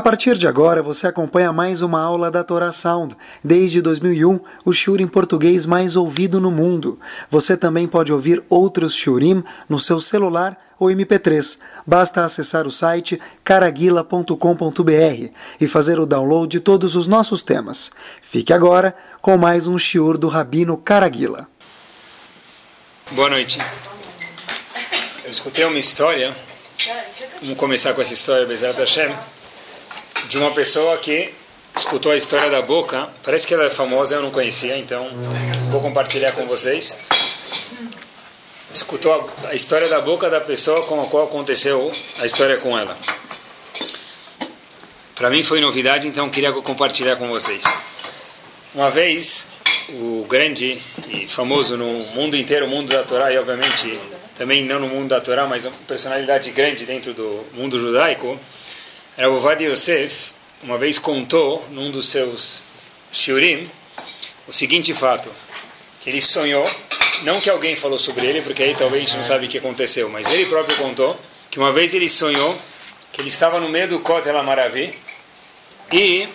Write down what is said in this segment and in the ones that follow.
A partir de agora, você acompanha mais uma aula da Torá Sound. Desde 2001, o shiur em português mais ouvido no mundo. Você também pode ouvir outros shiurim no seu celular ou MP3. Basta acessar o site caraguila.com.br e fazer o download de todos os nossos temas. Fique agora com mais um shiur do Rabino Caraguila. Boa noite. Eu escutei uma história. Vamos começar com essa história, Bezerra Hashem de uma pessoa que escutou a história da boca. Parece que ela é famosa, eu não conhecia, então vou compartilhar com vocês. Escutou a, história da boca da pessoa com a qual aconteceu a história com ela. Para mim foi novidade, então queria compartilhar com vocês. Uma vez, o grande e famoso no mundo inteiro, o mundo da Torá, e obviamente também não no mundo da Torá, mas uma personalidade grande dentro do mundo judaico, Rav Ovadia Yosef uma vez contou num dos seus shiurim o seguinte fato, que ele sonhou, não que alguém falou sobre ele, porque aí talvez a gente não sabe o que aconteceu, mas ele próprio contou que uma vez ele sonhou que ele estava no meio do Kotel Maravi e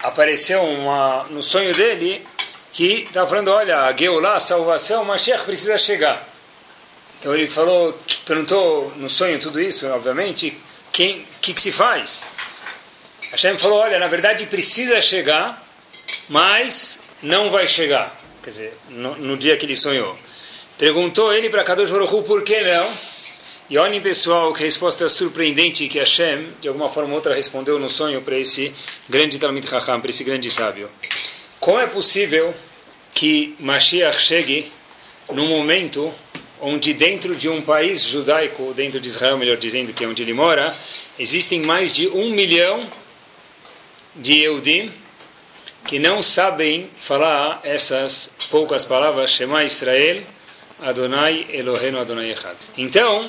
apareceu uma, no sonho dele que estava falando, olha, a Geulah, a salvação, o Mashiach precisa chegar. Então ele falou, perguntou no sonho tudo isso, obviamente, quem que, que se faz? Hashem falou, olha, na verdade precisa chegar, mas não vai chegar. Quer dizer, no, no dia que ele sonhou. Perguntou ele para Kadosh Baruch por que não? E olhem, pessoal, que resposta surpreendente que Hashem, de alguma forma ou outra, respondeu no sonho para esse grande Talmid Chacham, para esse grande sábio. Como é possível que Mashiach chegue num momento onde dentro de um país judaico, dentro de Israel, melhor dizendo, que é onde ele mora, existem mais de um milhão de Eudim que não sabem falar essas poucas palavras, Shema Israel, Adonai Eloheinu Adonai Echad. Então,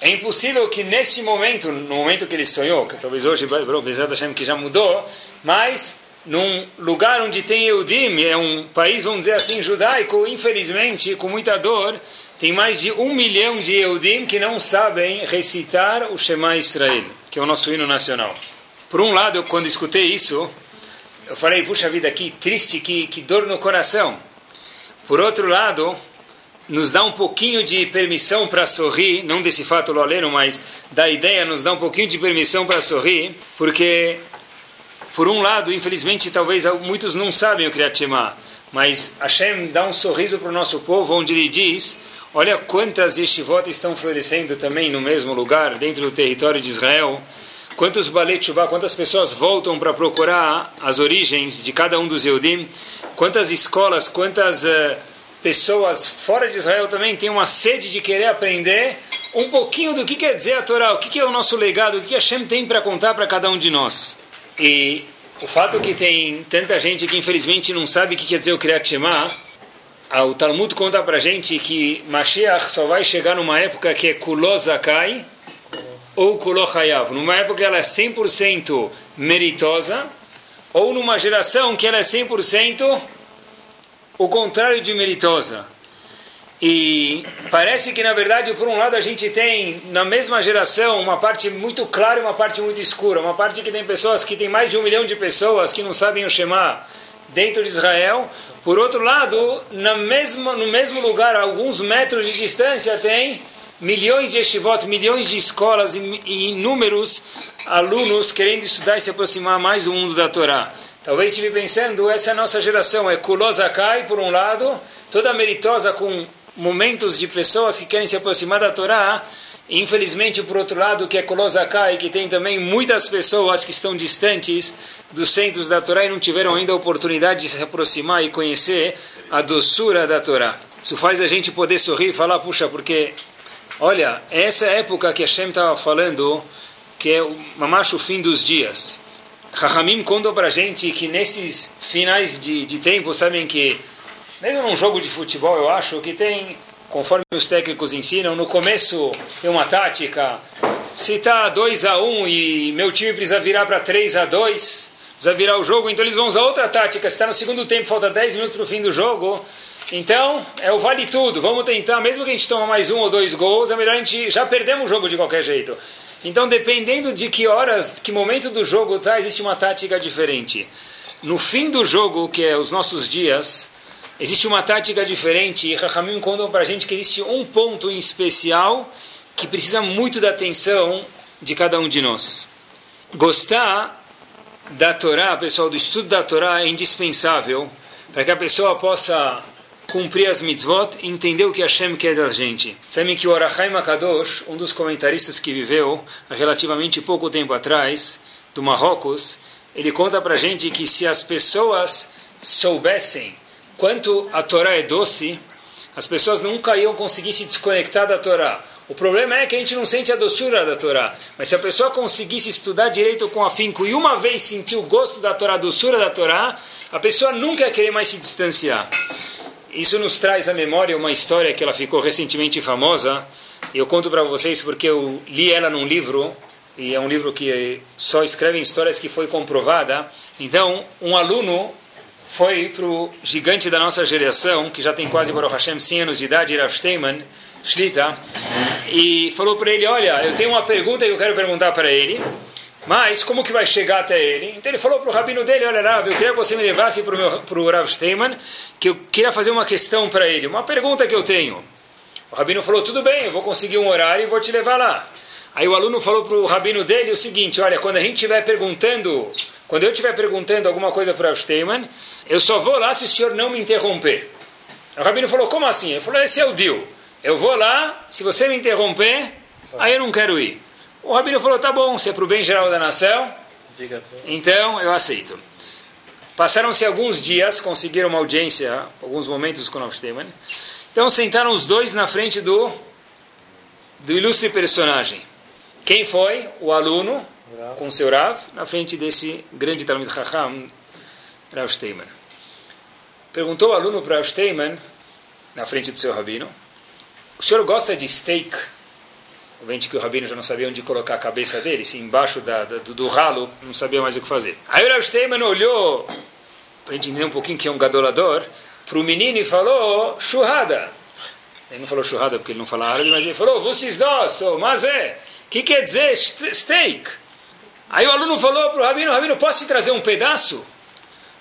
é impossível que nesse momento, no momento que ele sonhou, que talvez hoje, Bezerra Hashem, que já mudou, mas num lugar onde tem Eudim, é um país, vamos dizer assim, judaico, infelizmente, com muita dor, tem mais de um milhão de Eudim que não sabem recitar o Shema Israel, que é o nosso hino nacional. Por um lado, quando escutei isso, eu falei, puxa vida, que triste, que, que dor no coração. Por outro lado, nos dá um pouquinho de permissão para sorrir, não desse fato loleiro, mas da ideia, nos dá um pouquinho de permissão para sorrir, porque, por um lado, infelizmente, talvez muitos não sabem o Kriyat Shema, mas Hashem dá um sorriso para o nosso povo, onde ele diz Olha quantas yeshivot estão florescendo também no mesmo lugar, dentro do território de Israel. Quantos balechuvá, quantas pessoas voltam para procurar as origens de cada um dos Eudim. Quantas escolas, quantas uh, pessoas fora de Israel também têm uma sede de querer aprender um pouquinho do que quer dizer a Torá, o que é o nosso legado, o que Hashem tem para contar para cada um de nós. E o fato que tem tanta gente que infelizmente não sabe o que quer dizer o Kriyat Shema, o Talmud conta para gente que Mashiach só vai chegar numa época que é Kulozakai ou Kulochayav. Numa época que ela é 100% meritosa ou numa geração que ela é 100% o contrário de meritosa. E parece que, na verdade, por um lado, a gente tem na mesma geração uma parte muito clara e uma parte muito escura. Uma parte que tem pessoas que tem mais de um milhão de pessoas que não sabem o Shema dentro de Israel. Por outro lado, na mesma, no mesmo lugar, a alguns metros de distância, tem milhões de estivot, milhões de escolas e, inúmeros alunos querendo estudar e se aproximar mais do mundo da Torá. Talvez estive pensando, essa é a nossa geração, é Kulozakai, por um lado, toda meritosa com momentos de pessoas que querem se aproximar da Torá, Infelizmente, por outro lado, que é Kolosakai, que tem também muitas pessoas que estão distantes dos centros da Torá e não tiveram ainda a oportunidade de se aproximar e conhecer a doçura da Torá. Isso faz a gente poder sorrir e falar, puxa, porque, olha, essa época que Hashem estava falando, que é o mamacho fim dos dias. Rahamim contou para a gente que nesses finais de, de tempo, sabem que, mesmo num jogo de futebol, eu acho que tem conforme os técnicos ensinam, no começo tem uma tática. Se está 2 a 1 um e meu time precisa virar para 3 a 2 precisa virar o jogo, então eles vão usar outra tática. Se está no segundo tempo, falta 10 minutos para o fim do jogo. Então, é o vale tudo. Vamos tentar, mesmo que a gente tome mais um ou dois gols, é melhor a gente. Já perdemos o jogo de qualquer jeito. Então, dependendo de que horas, que momento do jogo está, existe uma tática diferente. No fim do jogo, que é os nossos dias, existe uma tática diferente. E Rahamim contam para a gente que existe um ponto em especial que precisa muito da atenção de cada um de nós. Gostar da Torá, pessoal, do estudo da Torá é indispensável para que a pessoa possa cumprir as mitzvot e entender o que Hashem quer da gente. Sabem que o Arachai Makadosh, um dos comentaristas que viveu há relativamente pouco tempo atrás, do Marrocos, ele conta para gente que se as pessoas soubessem quanto a Torá é doce, as pessoas nunca iam conseguir se desconectar da Torá. O problema é que a gente não sente a doçura da Torá. Mas se a pessoa conseguisse estudar direito com afinco e uma vez sentir o gosto da Torá, a doçura da Torá, a pessoa nunca ia querer mais se distanciar. Isso nos traz à memória uma história que ela ficou recentemente famosa. Eu conto para vocês porque eu li ela num livro, e é um livro que só escreve histórias que foi comprovada. Então, um aluno foi para o gigante da nossa geração, que já tem quase, Baruch Hashem, 100 anos de idade, Rav Steinman, Shlita, e falou para ele, olha, eu tenho uma pergunta que eu quero perguntar para ele, mas como que vai chegar até ele? Então ele falou para o rabino dele, olha Rav, eu queria que você me levasse para o Rav Steinman, que eu queria fazer uma questão para ele, uma pergunta que eu tenho. O rabino falou, tudo bem, eu vou conseguir um horário e vou te levar lá. Aí o aluno falou para o rabino dele o seguinte, olha, quando a gente estiver perguntando, quando eu estiver perguntando alguma coisa para o Steinman, eu só vou lá se o senhor não me interromper. O rabino falou, como assim? Ele falou, esse é o deal. Eu vou lá, se você me interromper, aí eu não quero ir. O rabino falou, tá bom, se é para o bem geral da nação, então eu aceito. Passaram-se alguns dias, conseguiram uma audiência, alguns momentos com o Steman. Então sentaram os dois na frente do, do ilustre personagem. Quem foi? O aluno, com seu Rav, na frente desse grande Talmud Chacham, Rav Steiman. Perguntou o aluno para Rav Steiman, na frente do seu rabino, o senhor gosta de steak? Obviamente que o rabino já não sabia onde colocar a cabeça dele, se embaixo da, da, do, do, ralo, não sabia mais o que fazer. Aí o Rav Steinman olhou, para entender um pouquinho que é um gadolador, para o menino e falou, churrada. Ele não falou churrada porque ele não fala árabe, mas ele falou, vocês dois, mas é, o que quer dizer steak? Aí o aluno falou para o rabino, rabino, posso te trazer um pedaço?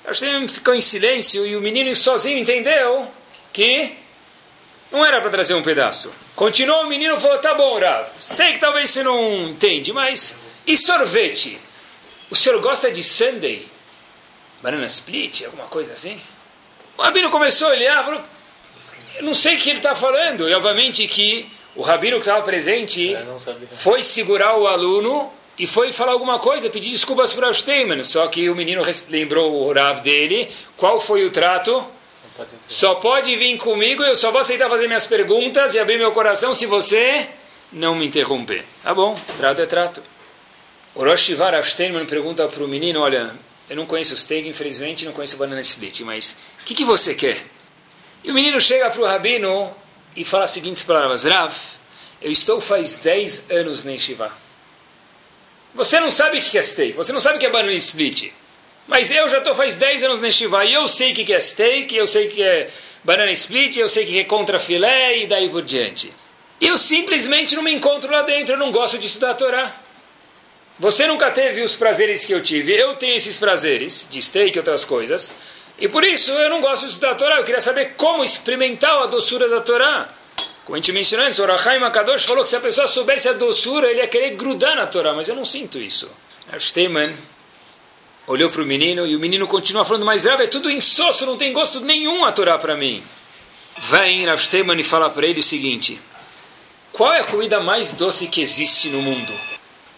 O Rav ficou em silêncio e o menino sozinho entendeu que não era para trazer um pedaço. Continuou o menino e falou: Tá bom, Rav. Steak talvez você não entende, mas. E sorvete? O senhor gosta de sundae? Banana split? Alguma coisa assim? O rabino começou a olhar, falou: Eu não sei o que ele está falando. E obviamente que o rabino que estava presente é, foi segurar o aluno e foi falar alguma coisa, pedir desculpas para o Steinman. Só que o menino lembrou o Rav dele. Qual foi o trato? Só pode vir comigo, eu só vou aceitar fazer minhas perguntas e abrir meu coração se você não me interromper. Tá bom, trato é trato. O Rosh Shivar Steinman pergunta para o menino, olha, eu não conheço o steak, infelizmente, não conheço o banana split, mas o que, que você quer? E o menino chega para o rabino e fala as seguintes palavras, Rav, eu estou faz 10 anos na Shiva. Você não sabe o que é steak, você não sabe o que é banana split. Mas eu já estou faz 10 anos neste Shiva e eu sei o que é steak, eu sei o que é banana split, eu sei o que é contra filé e daí por diante. Eu simplesmente não me encontro lá dentro, eu não gosto de estudar a Torá. Você nunca teve os prazeres que eu tive, eu tenho esses prazeres, de steak e outras coisas, e por isso eu não gosto de estudar a Torá, eu queria saber como experimentar a doçura da Torá. Como a gente mencionou antes, o Rahai Makadosh falou que se a pessoa soubesse a doçura, ele ia querer grudar na Torá, mas eu não sinto isso. Steinman olhou para o menino e o menino continua falando, mas Rav, é tudo insosso, não tem gosto nenhum a Torá para mim. Vem Rav Steinman e fala para ele o seguinte, qual é a comida mais doce que existe no mundo?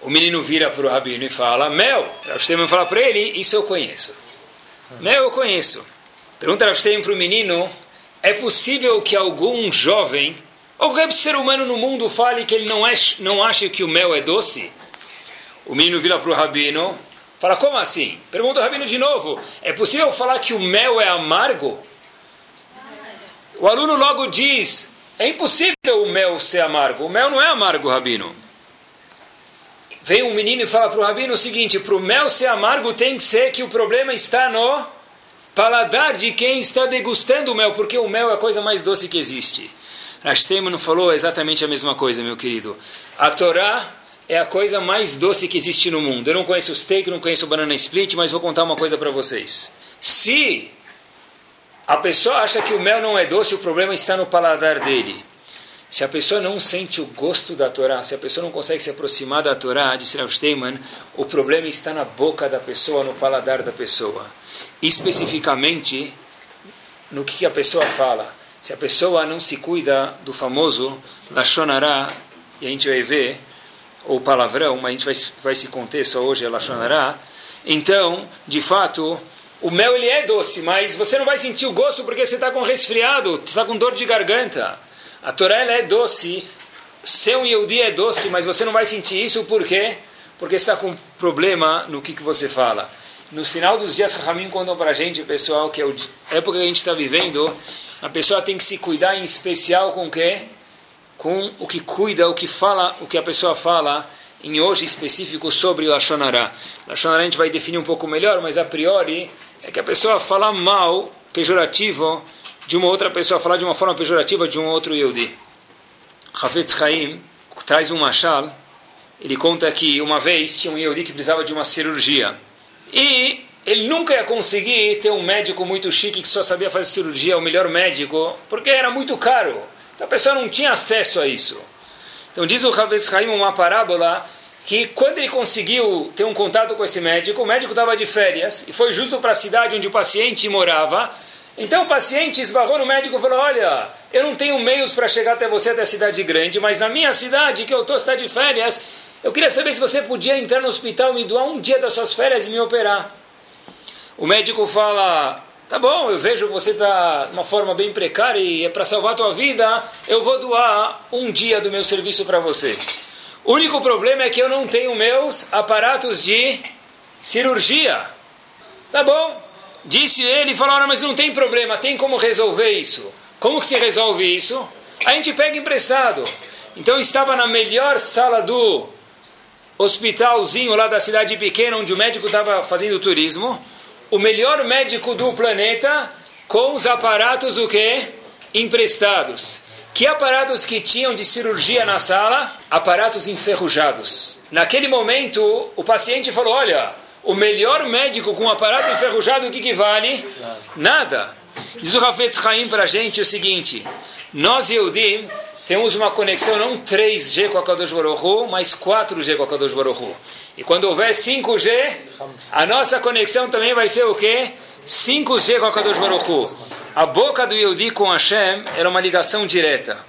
O menino vira para o rabino e fala, mel. Rav Steinman fala para ele, isso eu conheço. Mel eu conheço. Pergunta Rav Steinman para o menino, é possível que algum jovem, qualquer ser humano no mundo fale que ele não, é, não acha que o mel é doce? O menino vira para o rabino Fala, como assim? Pergunta o Rabino de novo. É possível falar que o mel é amargo? O aluno logo diz, é impossível o mel ser amargo. O mel não é amargo, Rabino. Vem um menino e fala para o Rabino o seguinte, para o mel ser amargo tem que ser que o problema está no paladar de quem está degustando o mel, porque o mel é a coisa mais doce que existe. Rashteman falou exatamente a mesma coisa, meu querido. A Torá é a coisa mais doce que existe no mundo. Eu não conheço o steak, não conheço o banana split, mas vou contar uma coisa para vocês. Se a pessoa acha que o mel não é doce, o problema está no paladar dele. Se a pessoa não sente o gosto da Torá, se a pessoa não consegue se aproximar da Torá, disse Rav o problema está na boca da pessoa, no paladar da pessoa. Especificamente, no que a pessoa fala. Se a pessoa não se cuida do famoso Lashonará, e a gente vai ver, ou palavrão, mas a gente vai, vai se conter só hoje, é Lashonará, então, de fato, o mel ele é doce, mas você não vai sentir o gosto porque você está com resfriado, está com dor de garganta. A Torá ela é doce, seu Yehudi é doce, mas você não vai sentir isso por quê? Porque está com problema no que, que você fala. No final dos dias, Ramin contam para a gente, pessoal, que é a época que a gente está vivendo, a pessoa tem que se cuidar em especial com o quê? Com o que cuida, o que fala, o que a pessoa fala em hoje específico sobre Lashonará. Lashonará a gente vai definir um pouco melhor, mas a priori é que a pessoa fala mal, pejorativo, de uma outra pessoa, falar de uma forma pejorativa de um outro Yehudi. Hafetz Chaim traz um machal, ele conta que uma vez tinha um Yehudi que precisava de uma cirurgia. E ele nunca ia conseguir ter um médico muito chique que só sabia fazer cirurgia, o melhor médico, porque era muito caro. Então a pessoa não tinha acesso a isso. Então diz o Hafetz Chaim uma parábola que quando ele conseguiu ter um contato com esse médico, o médico estava de férias e foi justo para a cidade onde o paciente morava. Então o paciente esbarrou no médico e falou: Olha, eu não tenho meios para chegar até você, até a cidade grande, mas na minha cidade, que eu estou, está de férias, eu queria saber se você podia entrar no hospital, me doar um dia das suas férias e me operar. O médico fala: Tá bom, eu vejo que você está de uma forma bem precária e é para salvar a tua vida, eu vou doar um dia do meu serviço para você. O único problema é que eu não tenho meus aparatos de cirurgia. Tá bom. Disse ele falou, mas não tem problema, tem como resolver isso. Como que se resolve isso? A gente pega emprestado. Então estava na melhor sala do hospitalzinho lá da cidade pequena, onde o médico estava fazendo turismo. O melhor médico do planeta com os aparatos o quê? Emprestados. Que aparatos que tinham de cirurgia na sala? Aparatos enferrujados. Naquele momento, o paciente falou: Olha, o melhor médico com aparato enferrujado, o que, que vale? Nada. Diz o Rafetz Chaim para a gente o seguinte: Nós, Eudim, temos uma conexão não 3G com a Kadosh Baruch mas 4G com a Kadosh Baruch E quando houver 5G, a nossa conexão também vai ser o quê? 5G com a Kadosh Baruch a boca do Yehudi com Hashem era uma ligação direta.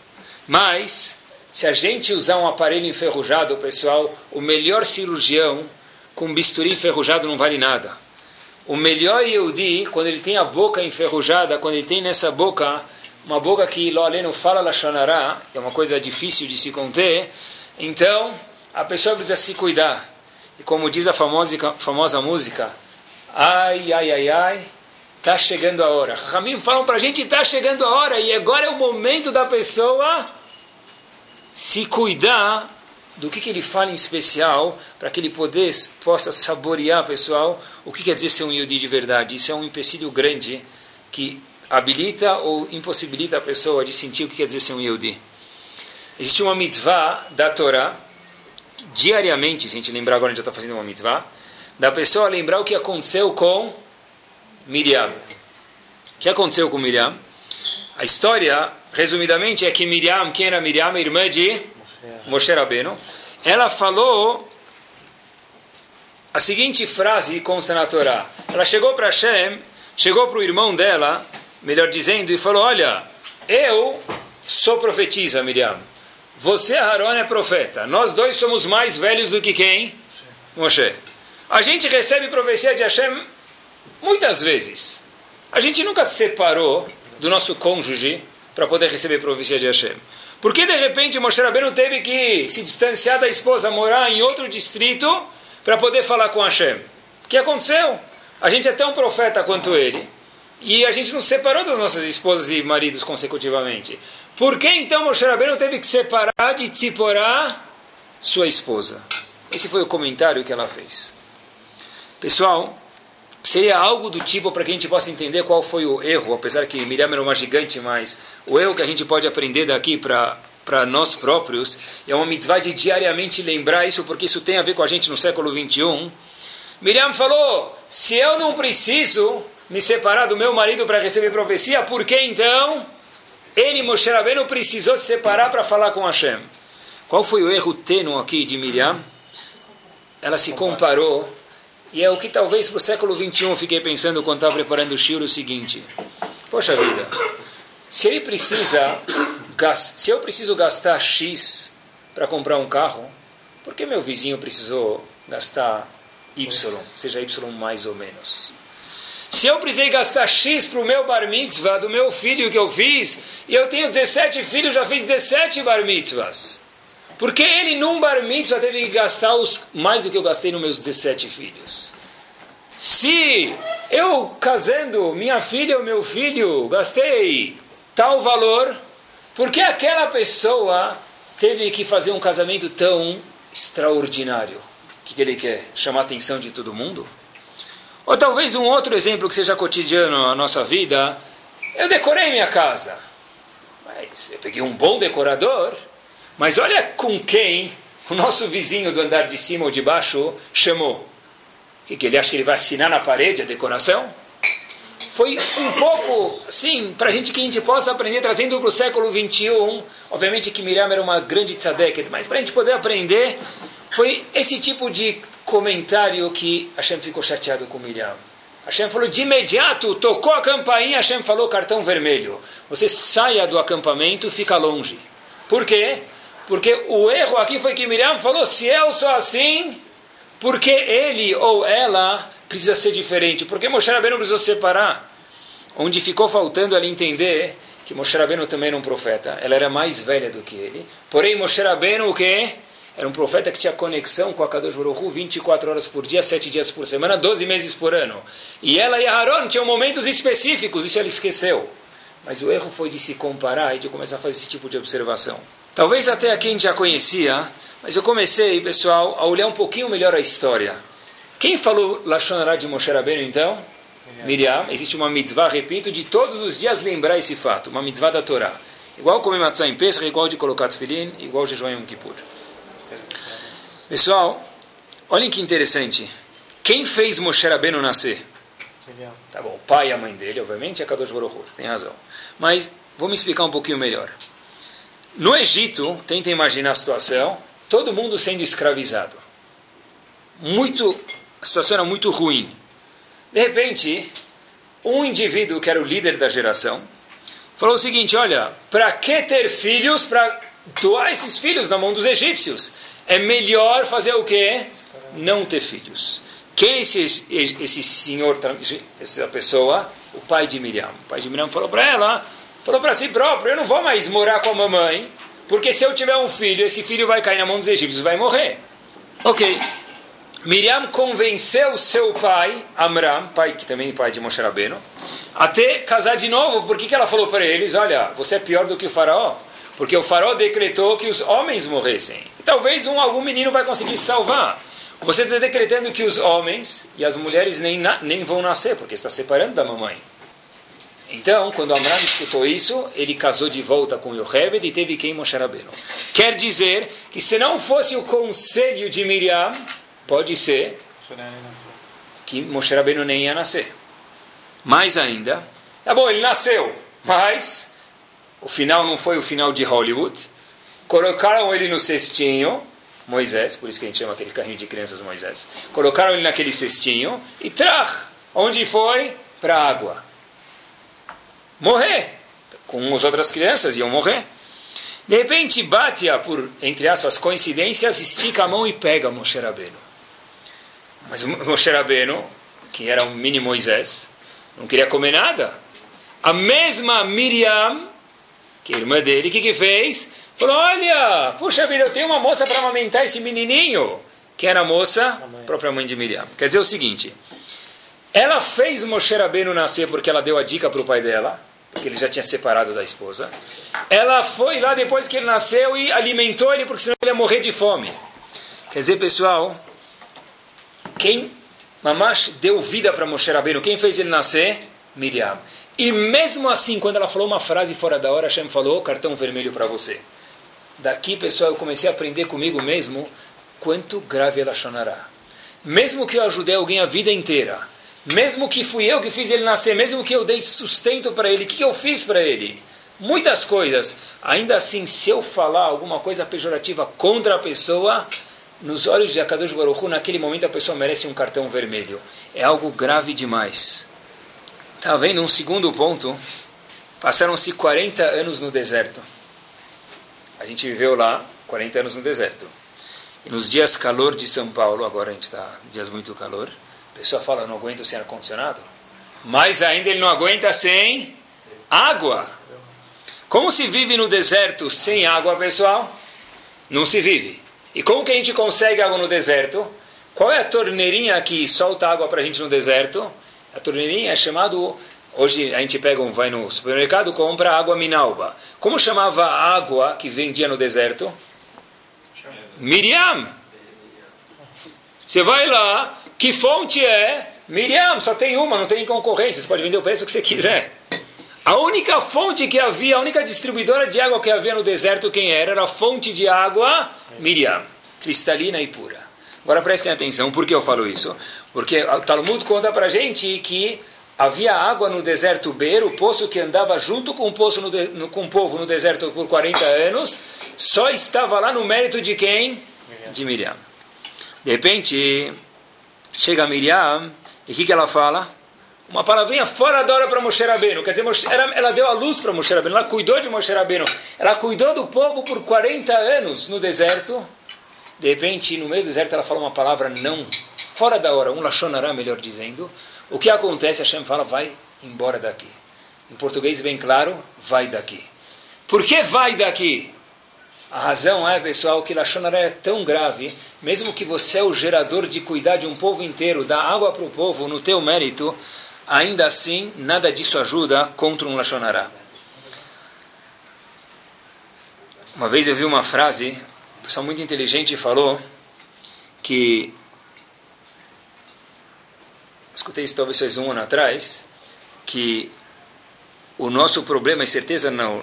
Mas, se a gente usar um aparelho enferrujado, pessoal, o melhor cirurgião com bisturi enferrujado não vale nada. O melhor Yehudi, quando ele tem a boca enferrujada, quando ele tem nessa boca, uma boca que Loalê não fala Lashonará, é uma coisa difícil de se conter, então a pessoa precisa se cuidar. E como diz a famosa, famosa música, ai, ai, ai, ai, Está chegando a hora. Ramim falam para a gente: está chegando a hora e agora é o momento da pessoa se cuidar do que, que ele fala em especial para que ele poder, possa saborear, pessoal, o que quer dizer ser um Yudi de verdade. Isso é um empecilho grande que habilita ou impossibilita a pessoa de sentir o que quer dizer ser um Yudi. Existe uma mitzvah da Torá, diariamente, se a gente lembrar agora, a gente já está fazendo uma mitzvah, da pessoa lembrar o que aconteceu com Miriam. O que aconteceu com Miriam? A história, resumidamente, é que Miriam, quem era Miriam, irmã de Moshe Rabbeinu, ela falou a seguinte frase consta na Torá. Ela chegou para Hashem, chegou para o irmão dela, melhor dizendo, e falou: Olha, eu sou profetisa, Miriam. Você, Aaron, é profeta. Nós dois somos mais velhos do que quem? Moshe. A gente recebe profecia de Hashem Muitas vezes. A gente nunca se separou do nosso cônjuge para poder receber profecia de Hashem. Por que de repente Moshe Rabbeinu teve que se distanciar da esposa, morar em outro distrito para poder falar com Hashem? O que aconteceu? A gente é tão profeta quanto ele. E a gente não separou das nossas esposas e maridos consecutivamente. Por que então Moshe Rabbeinu teve que separar de Tziporá sua esposa? Esse foi o comentário que ela fez. Pessoal, seria algo do tipo para que a gente possa entender qual foi o erro, apesar que Miriam era uma gigante, mas o erro que a gente pode aprender daqui para para nós próprios, é uma mitzvah de diariamente lembrar isso, porque isso tem a ver com a gente no século 21. Miriam falou: se eu não preciso me separar do meu marido para receber profecia, por que então ele, Moshe Rabbeinu, precisou se separar para falar com Hashem? Qual foi o erro tênue aqui de Miriam? Ela se comparou, e é o que talvez para o século 21 eu fiquei pensando quando estava preparando o Shiro, o seguinte: Poxa vida, se ele precisa, se eu preciso gastar X para comprar um carro, por que meu vizinho precisou gastar Y, seja Y mais ou menos? Se eu precisei gastar X para o meu bar mitzvah, do meu filho que eu fiz, e eu tenho 17 filhos, já fiz 17 bar mitzvahs. Porque ele num bar mitzvah teve que gastar os, mais do que eu gastei nos meus 17 filhos. Se eu casando minha filha ou meu filho gastei tal valor, por que aquela pessoa teve que fazer um casamento tão extraordinário? O que, que ele quer? Chamar a atenção de todo mundo? Ou talvez um outro exemplo que seja cotidiano na nossa vida. Eu decorei minha casa. Mas eu peguei um bom decorador. Mas olha com quem o nosso vizinho do andar de cima ou de baixo chamou. O que, que ele acha que ele vai assinar na parede a decoração? foi um pouco, sim, para a gente que a gente possa aprender, trazendo para o século 21. Obviamente que Miriam era uma grande tzadeket, mas para a gente poder aprender, foi esse tipo de comentário que Hashem ficou chateado com Miriam. Hashem falou de imediato, tocou a campainha, Hashem falou cartão vermelho. Você saia do acampamento, fica longe. Por quê? Porque o erro aqui foi que Miriam falou: se eu sou assim, porque ele ou ela precisa ser diferente? Porque Moshe Rabbeinu precisou separar onde ficou faltando ela entender que Moshe Rabbeinu também era um profeta. Ela era mais velha do que ele. Porém, Moshe Rabbeinu o quê? Era um profeta que tinha conexão com a Kadosh Baruch Hu 24 horas por dia, 7 dias por semana, 12 meses por ano. E ela e Aaron tinham momentos específicos, isso ela esqueceu. Mas o erro foi de se comparar e de começar a fazer esse tipo de observação. Talvez até aqui a gente já conhecia, mas eu comecei, pessoal, a olhar um pouquinho melhor a história. Quem falou Lashon Hara de Moshe Rabbeinu, então? Miriam, existe uma mitzvah, repito, de todos os dias lembrar esse fato, uma mitzvah da Torá. Igual comer matzah em Pesach, igual de colocar tefilin, igual jejuar em Yom Kippur. Pessoal, olhem que interessante. Quem fez Moshe Rabbeinu nascer? Tá bom, o pai e a mãe dele, obviamente, é Kadosh Baruch Hu, tem razão. Mas, vou me explicar um pouquinho melhor. No Egito, tenta imaginar a situação, todo mundo sendo escravizado. Muito, a situação era muito ruim. De repente, um indivíduo que era o líder da geração falou o seguinte: olha, para que ter filhos para doar esses filhos na mão dos egípcios? É melhor fazer o quê? Não ter filhos. Quem é esse, esse senhor, essa pessoa? O pai de Miriam. O pai de Miriam falou para ela, falou para si próprio: eu não vou mais morar com a mamãe, porque se eu tiver um filho, esse filho vai cair na mão dos egípcios, vai morrer. Ok. Miriam convenceu seu pai, Amram, pai que também é pai de Moshe Rabbeinu, a ter casar de novo. Por que, que ela falou para eles? Olha, você é pior do que o faraó. Porque o faraó decretou que os homens morressem. Talvez um, algum menino vai conseguir salvar. Você está decretando que os homens e as mulheres nem, nem vão nascer, porque está separando da mamãe. Então, quando Amram escutou isso, ele casou de volta com Yocheved e teve quem Moshe Rabbeinu. Quer dizer que se não fosse o conselho de Miriam, pode ser que Moshe Rabbeinu nem ia nascer. Mais ainda, tá bom, ele nasceu, mas o final não foi o final de Hollywood. Colocaram ele no cestinho, Moisés, por isso que a gente chama aquele carrinho de crianças Moisés. Colocaram ele naquele cestinho e trach, onde foi? Para a água. Morrer. Com as outras crianças iam morrer. De repente, Batia, por, entre aspas, coincidências, estica a mão e pega Moshe Rabbeinu. Mas Moshe Rabbeinu, que era um mini Moisés, não queria comer nada. A mesma Miriam, que é irmã dele, o que, que fez? Falou, olha, puxa vida, eu tenho uma moça para amamentar esse menininho. Que era a moça? A própria mãe de Miriam. Quer dizer o seguinte, ela fez Moshe Rabbeinu nascer porque ela deu a dica para o pai dela, porque ele já tinha separado da esposa. Ela foi lá depois que ele nasceu e alimentou ele, porque senão ele ia morrer de fome. Quer dizer, pessoal, quem Mamash deu vida para Moshe Rabbeinu? Quem fez ele nascer? Miriam. E mesmo assim, quando ela falou uma frase fora da hora, Hashem falou, cartão vermelho para você. Daqui, pessoal, eu comecei a aprender comigo mesmo quanto grave é Lashonará. Mesmo que eu ajudei alguém a vida inteira, mesmo que fui eu que fiz ele nascer, mesmo que eu dei sustento para ele, o que, que eu fiz para ele? Muitas coisas. Ainda assim, se eu falar alguma coisa pejorativa contra a pessoa, nos olhos de Akadosh Baruch naquele momento a pessoa merece um cartão vermelho. É algo grave demais. Está vendo um segundo ponto? Passaram-se 40 anos no deserto. A gente viveu lá 40 anos no deserto. E nos dias calor de São Paulo, agora a gente está dias muito calor, a pessoa fala, não aguento sem ar-condicionado. Mas ainda ele não aguenta sem água. Como se vive no deserto sem água, pessoal? Não se vive. E como que a gente consegue água no deserto? Qual é a torneirinha que solta água para a gente no deserto? A torneirinha é chamado Hoje a gente pega um, vai no supermercado compra água Minalba. Como chamava a água que vendia no deserto? Miriam. Você vai lá, que fonte é? Miriam, só tem uma, não tem concorrência, você pode vender o preço que você quiser. A única fonte que havia, a única distribuidora de água que havia no deserto, quem era? Era a fonte de água Miriam, cristalina e pura. Agora prestem atenção, por que eu falo isso? Porque o Talmud conta pra gente que havia água no deserto Beer, o poço que andava junto com o poço no, de, no, com o povo no deserto por 40 anos, só estava lá no mérito de quem? Miriam. De Miriam. De repente, chega Miriam, e o que, que ela fala? Uma palavrinha fora da hora para Moshe Rabbeinu. Quer dizer, ela, ela deu a luz para Moshe Rabbeinu, ela cuidou de Moshe Rabbeinu. Ela cuidou do povo por 40 anos no deserto. De repente, no meio do deserto, ela fala uma palavra não, fora da hora, um lachonará, melhor dizendo. O que acontece? Hashem fala, vai embora daqui. Em português bem claro, vai daqui. Por que vai daqui? A razão é, pessoal, que Lachonará é tão grave, mesmo que você é o gerador de cuidar de um povo inteiro, dar água para o povo no teu mérito, ainda assim, nada disso ajuda contra um Lachonará. Uma vez eu vi uma frase, uma pessoa muito inteligente falou que escutei isso talvez um ano atrás, que o nosso problema, e certeza não,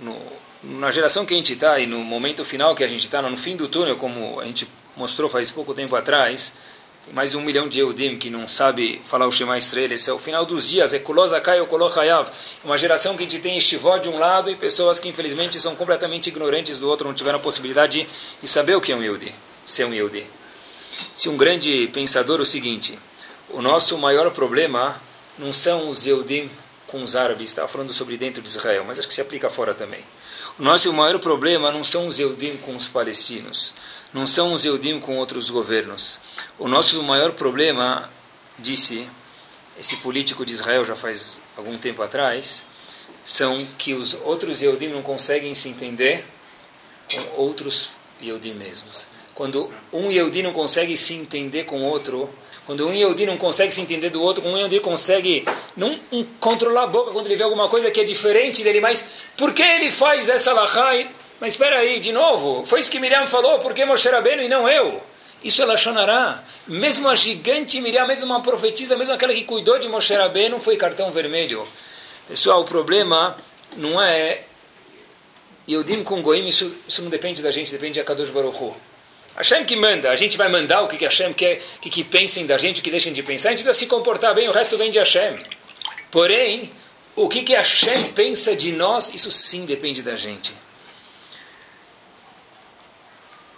no, na geração que a gente está e no momento final que a gente está, no fim do túnel, como a gente mostrou faz pouco tempo atrás, mais um milhão de Eudim que não sabe falar o Shema Estrela, esse é o final dos dias, é Kulozakai ou Kolochayav, uma geração que a gente tem estivó de um lado e pessoas que infelizmente são completamente ignorantes do outro, não tiveram a possibilidade de saber o que é um Yehudi, ser um Yehudi. Se um grande pensador o seguinte, o nosso maior problema não são os Eudim com os árabes, estava falando sobre dentro de Israel, mas acho que se aplica fora também. O nosso maior problema não são os Eudim com os palestinos, não são os Eudim com outros governos. O nosso maior problema, disse esse político de Israel já faz algum tempo atrás, são que os outros Eudim não conseguem se entender com outros Eudim mesmos. Quando um Yehudi não consegue se entender com outro, quando um Yehudi não consegue se entender do outro, um Yehudi consegue não um, controlar a boca quando ele vê alguma coisa que é diferente dele, mas por que ele faz essa lahai? Mas espera aí, de novo, foi isso que Miriam falou, por que Moshe Rabbeinu e não eu? Isso é Lashonará. Mesmo a gigante Miriam, mesmo uma profetisa, mesmo aquela que cuidou de Moshe Rabbeinu, foi cartão vermelho. Pessoal, o problema não é Yehudim com Goim, isso, isso não depende da gente, depende de Akadosh Baruch Hu. Hashem que manda, a gente vai mandar o que, Hashem quer que, que pensem da gente, o que deixem de pensar, a gente precisa se comportar bem, o resto vem de Hashem. Porém, o que, que Hashem pensa de nós, isso sim depende da gente.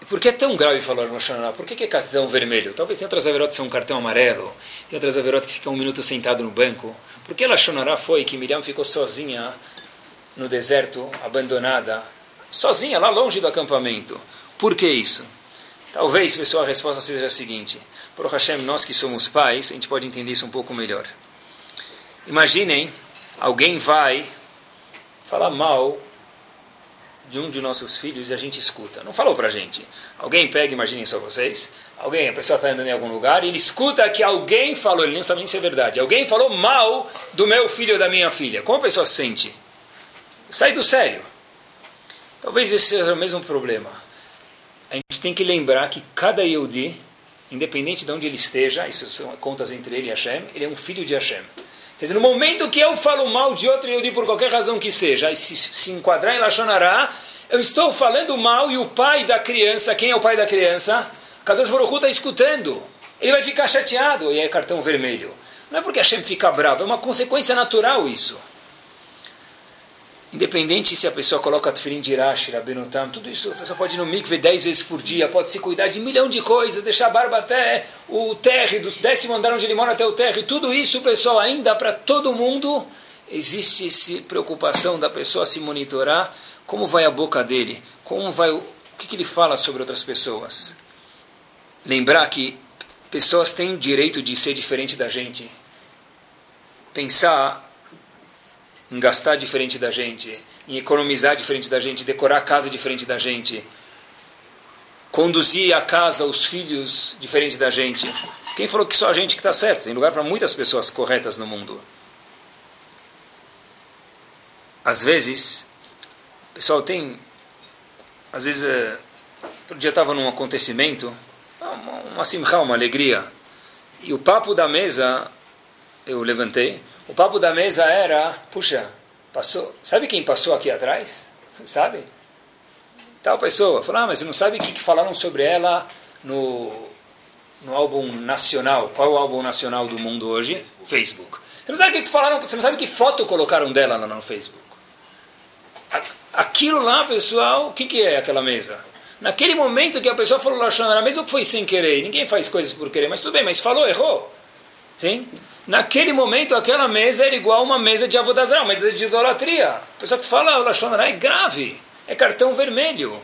Por que é tão grave falar no Hashanah? Por que, que é cartão vermelho? Talvez tenha outras averotas que são um cartão amarelo, tem outras averotas que ficam um minuto sentado no banco. Por que Lashonará foi que Miriam ficou sozinha no deserto, abandonada, sozinha, lá longe do acampamento? Por que isso? Talvez, pessoal, a resposta seja a seguinte. Por Hashem, nós que somos pais, a gente pode entender isso um pouco melhor. Imaginem, alguém vai falar mal de um de nossos filhos e a gente escuta. Não falou pra gente. Alguém pega, imaginem só vocês, alguém, a pessoa está andando em algum lugar e ele escuta que alguém falou, ele não sabe nem se é verdade, alguém falou mal do meu filho ou da minha filha. Como a pessoa sente? Sai do sério. Talvez esse seja o mesmo problema a gente tem que lembrar que cada Yehudi, independente de onde ele esteja, isso são contas entre ele e Hashem, ele é um filho de Hashem. Quer dizer, no momento que eu falo mal de outro Yehudi por qualquer razão que seja, se, se enquadrar em Lashonará, Eu estou falando mal e o pai da criança, quem é o pai da criança? Kadosh Baruch está escutando. Ele vai ficar chateado e é cartão vermelho. Não é porque Hashem fica bravo, é uma consequência natural isso. Independente se a pessoa coloca tefilim de Irash, Rabenotam, tudo isso, a pessoa pode ir no mikve dez vezes por dia, pode se cuidar de um milhão de coisas, deixar a barba até o terre, do décimo andar onde ele mora até o terre, tudo isso, pessoal, ainda para todo mundo, existe essa preocupação da pessoa se monitorar, como vai a boca dele, como vai, o que, que ele fala sobre outras pessoas. Lembrar que pessoas têm direito de ser diferente da gente. Pensar em gastar diferente da gente, em economizar diferente da gente, decorar a casa diferente da gente, conduzir a casa, os filhos diferente da gente. Quem falou que só a gente que está certo? Tem lugar para muitas pessoas corretas no mundo. Às vezes, pessoal, tem. Às vezes, é, outro dia estava num acontecimento, uma, uma uma alegria, e o papo da mesa, eu levantei, o papo da mesa era, puxa, passou, sabe quem passou aqui atrás? Sabe? Tal pessoa. Falou, ah, mas você não sabe o que, que falaram sobre ela no, no álbum nacional. Qual é o álbum nacional do mundo hoje? Facebook. Você não sabe o que, falaram, você não sabe que foto colocaram dela lá no Facebook. Aquilo lá, pessoal, o que, que é aquela mesa? Naquele momento que a pessoa falou Lashon mesmo que foi sem querer, ninguém faz coisas por querer, mas tudo bem, mas falou, errou. Sim? Naquele momento, aquela mesa era igual uma mesa de avodazar, uma mesa de idolatria. A pessoa que fala Lashon é grave, é cartão vermelho.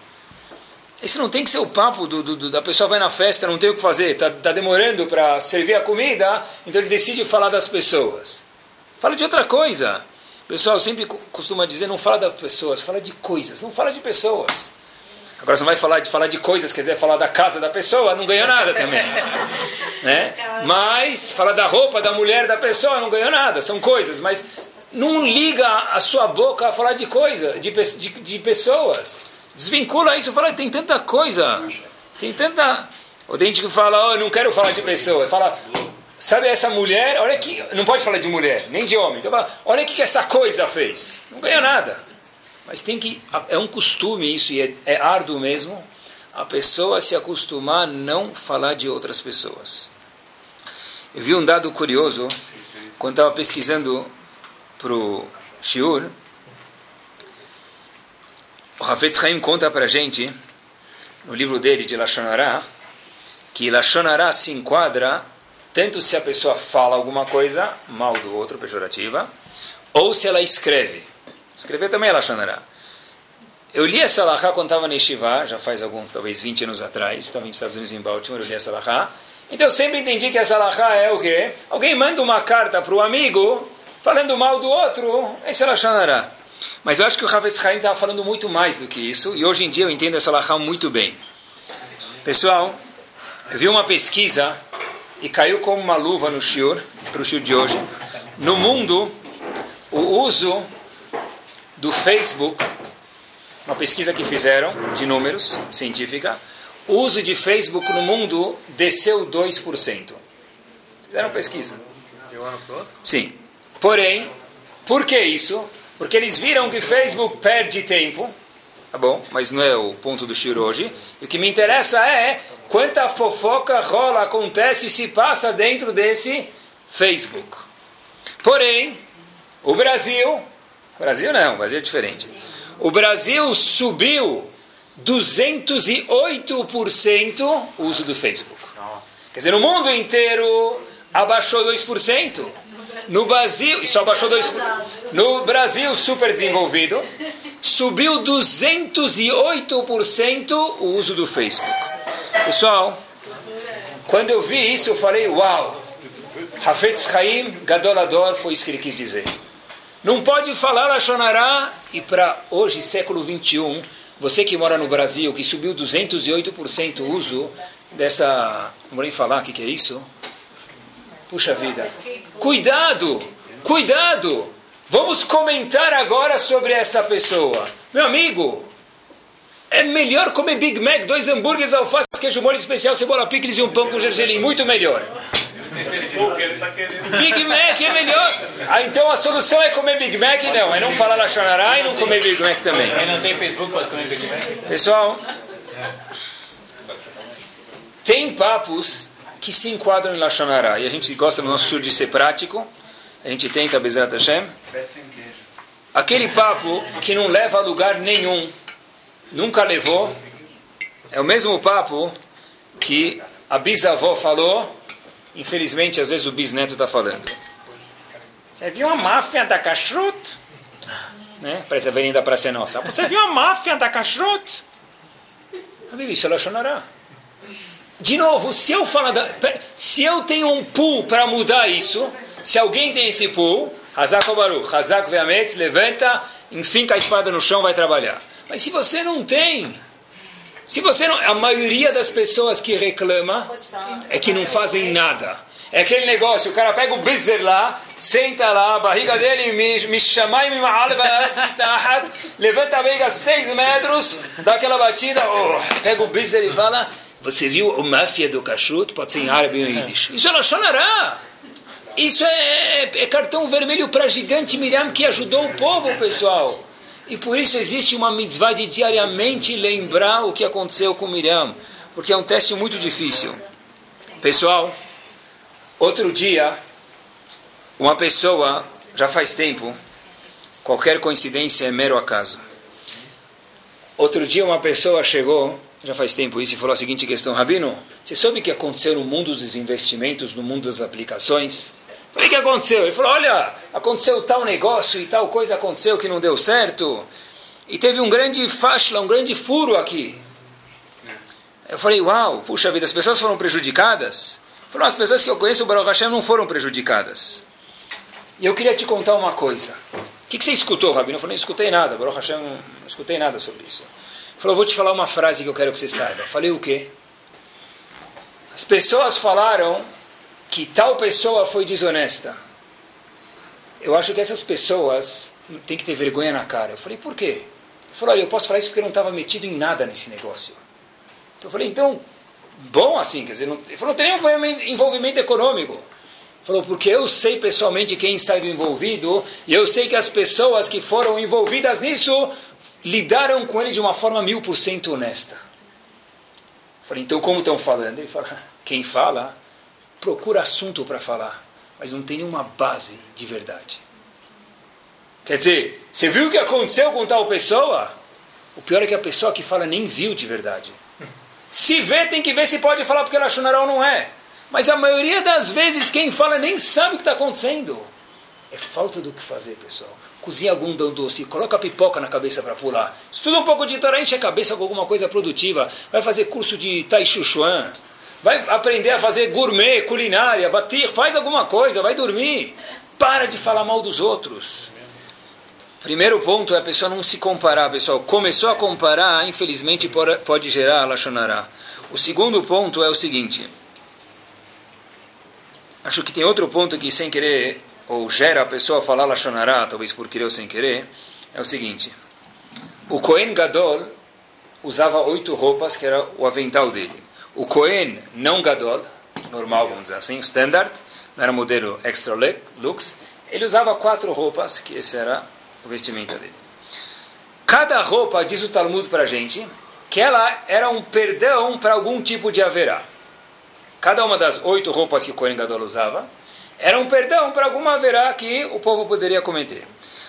Esse não tem que ser o papo do, do, do, da pessoa vai na festa, não tem o que fazer, está tá demorando para servir a comida, então ele decide falar das pessoas. Fala de outra coisa. O pessoal sempre costuma dizer, não fala das pessoas, fala de coisas, não fala de pessoas. Agora você não vai falar de falar de coisas, quer dizer, falar da casa da pessoa, não ganhou nada também. né? Mas falar da roupa da mulher da pessoa, não ganhou nada, são coisas, mas não liga a sua boca a falar de coisa, de, de, de pessoas. Desvincula isso, fala, tem tanta coisa, tem tanta. O tem gente que fala, oh, eu não quero falar de pessoas, fala, sabe essa mulher, olha que. Não pode falar de mulher, nem de homem. Então fala, olha o que essa coisa fez. Não ganhou nada. Mas tem que é um costume isso e é, é árduo mesmo a pessoa se acostumar a não falar de outras pessoas. Eu vi um dado curioso quando estava pesquisando para o Shiur. O Hafetz Haim conta para a gente, no livro dele de Lashonará, que Lashonará se enquadra tanto se a pessoa fala alguma coisa mal do outro, pejorativa, ou se ela escreve. Escrever também é Lashonará. Eu li essa Lahá quando estava na Yeshiva, já faz alguns, talvez 20 anos atrás, estava nos Estados Unidos, em Baltimore, eu li essa Lahá. Então eu sempre entendi que essa Lahá é o quê? Alguém manda uma carta para o amigo, falando mal do outro, esse é Lashonará. Mas eu acho que o Havetz Haim estava falando muito mais do que isso, e hoje em dia eu entendo essa Lahá muito bem. Pessoal, eu vi uma pesquisa, e caiu como uma luva no shiur, para o shiur de hoje. No mundo, o uso do Facebook, uma pesquisa que fizeram de números científica, o uso de Facebook no mundo desceu 2%. Fizeram pesquisa. De um ano para outro? Sim. Porém, por que isso? Porque eles viram que Facebook perde tempo, tá bom? Mas não é o ponto do Shiro hoje. E o que me interessa é quanta fofoca rola, acontece e se passa dentro desse Facebook. Porém, o Brasil Brasil não, o Brasil é diferente. O Brasil subiu 208% o uso do Facebook. Quer dizer, no mundo inteiro abaixou 2%. No Brasil, só abaixou 2%. No Brasil super desenvolvido, subiu 208% o uso do Facebook. Pessoal, quando eu vi isso, eu falei, uau, Hafetz Chaim Gadolador foi isso que ele quis dizer. Não pode falar Lachonará. E para hoje, século 21, você que mora no Brasil, que subiu 208% o uso dessa. Não vou nem falar o que, que é isso. Puxa vida. Cuidado! Cuidado! Vamos comentar agora sobre essa pessoa. Meu amigo, é melhor comer Big Mac, dois hambúrgueres, alface, queijo molho especial, cebola picles e um pão com gergelim. Muito melhor. Facebook, ele está querendo. Big Mac é melhor. Ah, então a solução é comer Big Mac? Não, é não falar Lachonará e não comer Big Mac também. Quem não tem Facebook pode comer Big Mac? Pessoal, tem papos que se enquadram em Lachonará. E a gente gosta no nosso estilo de ser prático. A gente tenta, Bezerra Hashem. Aquele papo que não leva a lugar nenhum, nunca levou, é o mesmo papo que a bisavó falou, infelizmente às vezes o bisneto está falando. Você viu a máfia da Kashrut? Né? Parece a Avenida Praça Nossa. Você viu a máfia da Kashrut? Isso é Lachonará. De novo, se eu falar da, se eu tenho um pool para mudar isso, se alguém tem esse pool, Hazak Baruch, Hazak Veametz, levanta, enfim, com a espada no chão, vai trabalhar. Mas se você não tem, se você não, a maioria das pessoas que reclama é que não fazem nada. É aquele negócio, o cara pega o bizer lá, senta lá, a barriga dele me, me chama e me levanta a barriga seis metros, dá aquela batida, oh, pega o bizer e fala, você viu o máfia do cachorro? Pode ser em árabe ou em. Isso é Lashonará. Isso é, é, é cartão vermelho para gigante Miriam que ajudou o povo, pessoal. E por isso existe uma mitzvah de diariamente lembrar o que aconteceu com Miriam, porque é um teste muito difícil. Pessoal, outro dia, uma pessoa, já faz tempo, qualquer coincidência é mero acaso. Outro dia uma pessoa chegou, já faz tempo isso, e falou a seguinte questão, Rabino, você soube o que aconteceu no mundo dos investimentos, no mundo das aplicações? O que aconteceu? Ele falou, olha, aconteceu tal negócio e tal coisa aconteceu que não deu certo. E teve um grande fashla, um grande furo aqui. Eu falei, uau, puxa vida, as pessoas foram prejudicadas? Ele falou, as pessoas que eu conheço, o Baruch Hashem, não foram prejudicadas. E eu queria te contar uma coisa. O que, que você escutou, Rabino? Eu falei, não escutei nada, Baruch Hashem, não escutei nada sobre isso. Ele falou, vou te falar uma frase que eu quero que você saiba. Eu falei, o quê? As pessoas falaram que tal pessoa foi desonesta. Eu acho que essas pessoas têm que ter vergonha na cara. Eu falei, por quê? Ele falou, olha, eu posso falar isso porque eu não estava metido em nada nesse negócio. Então eu falei, então, bom assim, quer dizer, não, ele falou, não tem nenhum envolvimento econômico. Ele falou, porque eu sei pessoalmente quem estava envolvido e eu sei que as pessoas que foram envolvidas nisso lidaram com ele de uma forma mil por cento honesta. Eu falei, então como estão falando? Ele falou, quem fala procura assunto para falar, mas não tem nenhuma base de verdade. Quer dizer, você viu o que aconteceu com tal pessoa? O pior é que a pessoa que fala nem viu de verdade. Se vê, tem que ver se pode falar porque ela achou ou não é. Mas a maioria das vezes quem fala nem sabe o que está acontecendo. É falta do que fazer, pessoal. Cozinha algum doce, coloca pipoca na cabeça para pular. Estuda um pouco de Torá, enche a cabeça com alguma coisa produtiva. Vai fazer curso de Tai Chu Chuan vai aprender a fazer gourmet, culinária, bater, faz alguma coisa, vai dormir. Para de falar mal dos outros. Primeiro ponto é a pessoa não se comparar, pessoal. Começou a comparar, infelizmente pode gerar lachonará. O segundo ponto é o seguinte. Acho que tem outro ponto que sem querer, ou gera a pessoa falar lachonará, talvez por querer ou sem querer, é o seguinte. O Cohen Gadol usava oito roupas, que era o avental dele. O Cohen não Gadol, normal, vamos dizer assim, standard, não era modelo extra lux, ele usava quatro roupas, que esse era o vestimento dele. Cada roupa, diz o Talmud para a gente, que ela era um perdão para algum tipo de haverá. Cada uma das oito roupas que o Cohen Gadol usava era um perdão para alguma haverá que o povo poderia cometer.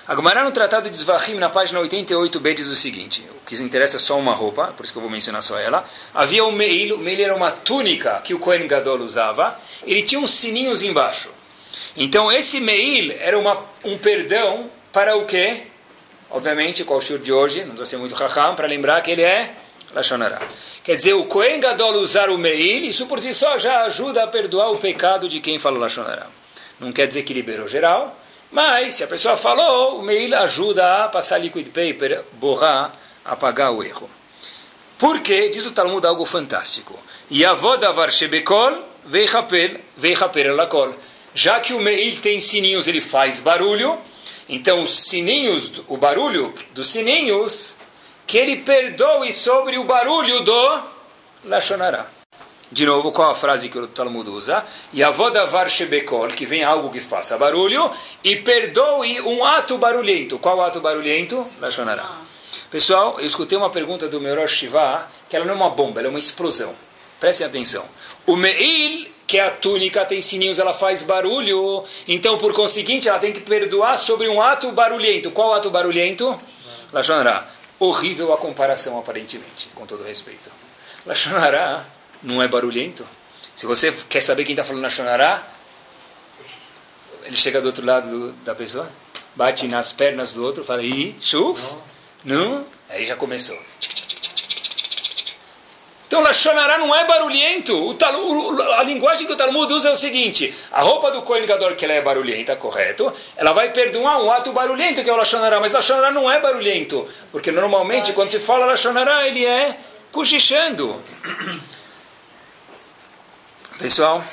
A Gemara no Tratado de Zvahim, na página 88b, diz o seguinte: o que interessa é só uma roupa, por isso que eu vou mencionar só ela. Havia um meil, o meil era uma túnica que o Kohen Gadol usava, ele tinha uns sininhos embaixo. Então esse meil era uma, um perdão para o quê? Obviamente, qual o shur de hoje, não precisa ser muito raham, para lembrar que ele é Lashonará. Quer dizer, o Kohen Gadol usar o meil, isso por si só já ajuda a perdoar o pecado de quem fala Lashonará. Não quer dizer que liberou geral, mas, se a pessoa falou, o mail ajuda a passar liquid paper, borrar, apagar o erro. Por quê? Diz o Talmud algo fantástico. Yavodavar shebekol veichapel, veichapel lakol. Já que o mail tem sininhos, ele faz barulho, então os sininhos, o barulho dos sininhos, que ele perdoe sobre o barulho do Lashonará. De novo, qual a frase que o Talmud usa? Yavodavar shebekol, que vem algo que faça barulho, e perdoe um ato barulhento. Qual ato barulhento? Lashonará. Pessoal, eu escutei uma pergunta do meu Rosh Shiva, que ela não é uma bomba, ela é uma explosão. Prestem atenção. O Meil, que é a túnica, tem sininhos, ela faz barulho. Então, por conseguinte, ela tem que perdoar sobre um ato barulhento. Qual ato barulhento? Lashonará. Horrível a comparação, aparentemente, com todo respeito. Lashonará não é barulhento. Se você quer saber quem está falando Lashonará, ele chega do outro lado do, da pessoa, bate nas pernas do outro, fala, ih, chuf, não, aí já começou. Então, Lashonará não é barulhento. O tal, o, a linguagem que o Talmud usa é o seguinte: a roupa do Kohen Gadol, que ela é barulhenta, correto? Ela vai perdoar um ato barulhento, que é o Lashonará, mas Lashonará não é barulhento. Porque normalmente, quando se fala Lashonará, ele é cochichando. Pessoal,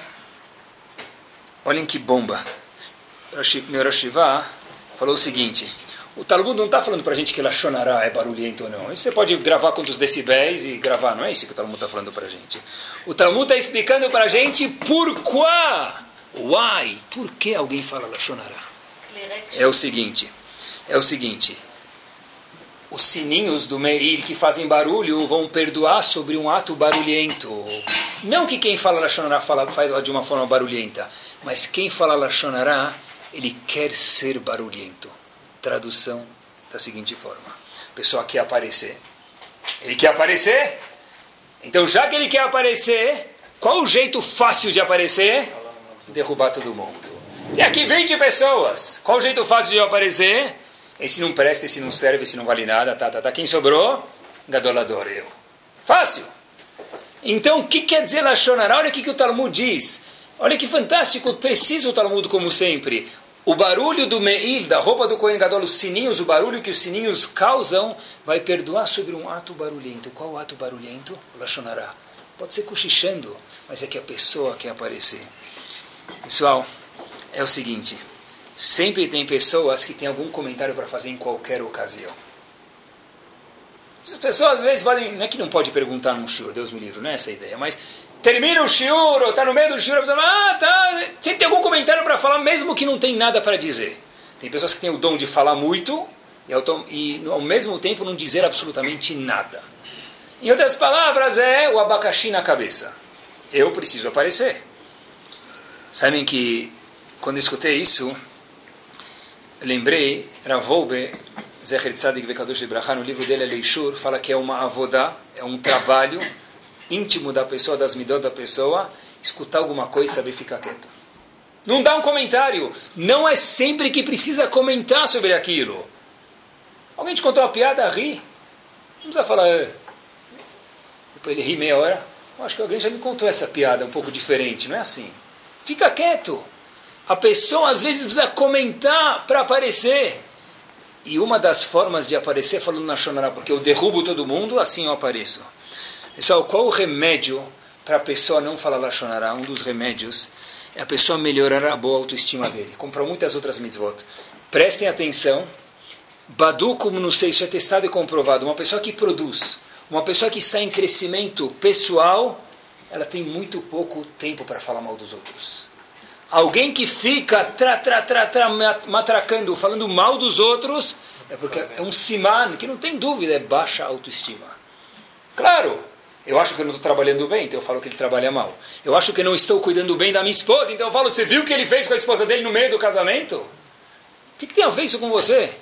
olhem que bomba. Meu Rosh falou o seguinte: o Talmud não está falando para a gente que Lachonará é barulhento ou não. Isso você pode gravar quantos decibéis e gravar, não é isso que o Talmud está falando para a gente. O Talmud está explicando para a gente por quá, why, por que alguém fala Lachonará. É o seguinte, é o seguinte, os sininhos do Meil que fazem barulho vão perdoar sobre um ato barulhento. Não que quem fala Lachonará fala, faz de uma forma barulhenta, mas quem fala Lachonará, ele quer ser barulhento. Tradução da seguinte forma: a pessoa quer aparecer. Ele quer aparecer? Então, já que ele quer aparecer, qual o jeito fácil de aparecer? Derrubar todo mundo. E aqui 20 pessoas. Qual o jeito fácil de aparecer? Esse não presta, esse não serve, esse não vale nada, tá, tá, tá. Quem sobrou? Gadolador, eu. Fácil. Então, o que quer dizer Lachonará? Olha o que, que o Talmud diz. Olha que fantástico, preciso o Talmud como sempre. O barulho do Meil, da roupa do Kohen Gadol, os sininhos, o barulho que os sininhos causam, vai perdoar sobre um ato barulhento. Qual ato barulhento? Lachonará. Pode ser cochichando, mas é que a pessoa quer aparecer. Pessoal, é o seguinte. Sempre tem pessoas que têm algum comentário para fazer em qualquer ocasião. As pessoas às vezes podem, não é que não pode perguntar num shiur, Deus me livre, não é essa a ideia, mas termina o shiur, está no meio do shiur, a pessoa ah, tá, sempre tem algum comentário para falar, mesmo que não tem nada para dizer. Tem pessoas que têm o dom de falar muito e e ao mesmo tempo não dizer absolutamente nada. Em outras palavras, é o abacaxi na cabeça. Eu preciso aparecer. Sabem que quando eu escutei isso, lembrei, Ravolbe, Zecher Tzadik Vekadosh de Brachá, no livro dele, Leishur, fala que é uma avodá, é um trabalho íntimo da pessoa, das midot da pessoa, escutar alguma coisa e saber ficar quieto. Não dá um comentário. Não é sempre que precisa comentar sobre aquilo. Alguém te contou uma piada, ri. Não precisa falar. É. Depois ele ri meia hora. Acho que alguém já me contou essa piada um pouco diferente. Não é assim. Fica quieto. A pessoa às vezes precisa comentar para aparecer. E uma das formas de aparecer falando na Shonará, porque eu derrubo todo mundo, assim eu apareço. Pessoal, qual o remédio para a pessoa não falar Lashonará? Um dos remédios é a pessoa melhorar a boa autoestima dele, como para muitas outras mitzvot. Prestem atenção. Badu, como não sei, isso é testado e comprovado. Uma pessoa que produz, uma pessoa que está em crescimento pessoal, ela tem muito pouco tempo para falar mal dos outros. Alguém que fica tra, tra, tra, tra, matracando, falando mal dos outros, é porque é um siman que não tem dúvida, é baixa autoestima. Claro, eu acho que eu não estou trabalhando bem, então eu falo que ele trabalha mal. Eu acho que eu não estou cuidando bem da minha esposa, então eu falo, você viu o que ele fez com a esposa dele no meio do casamento? O que, que tem a ver isso com você?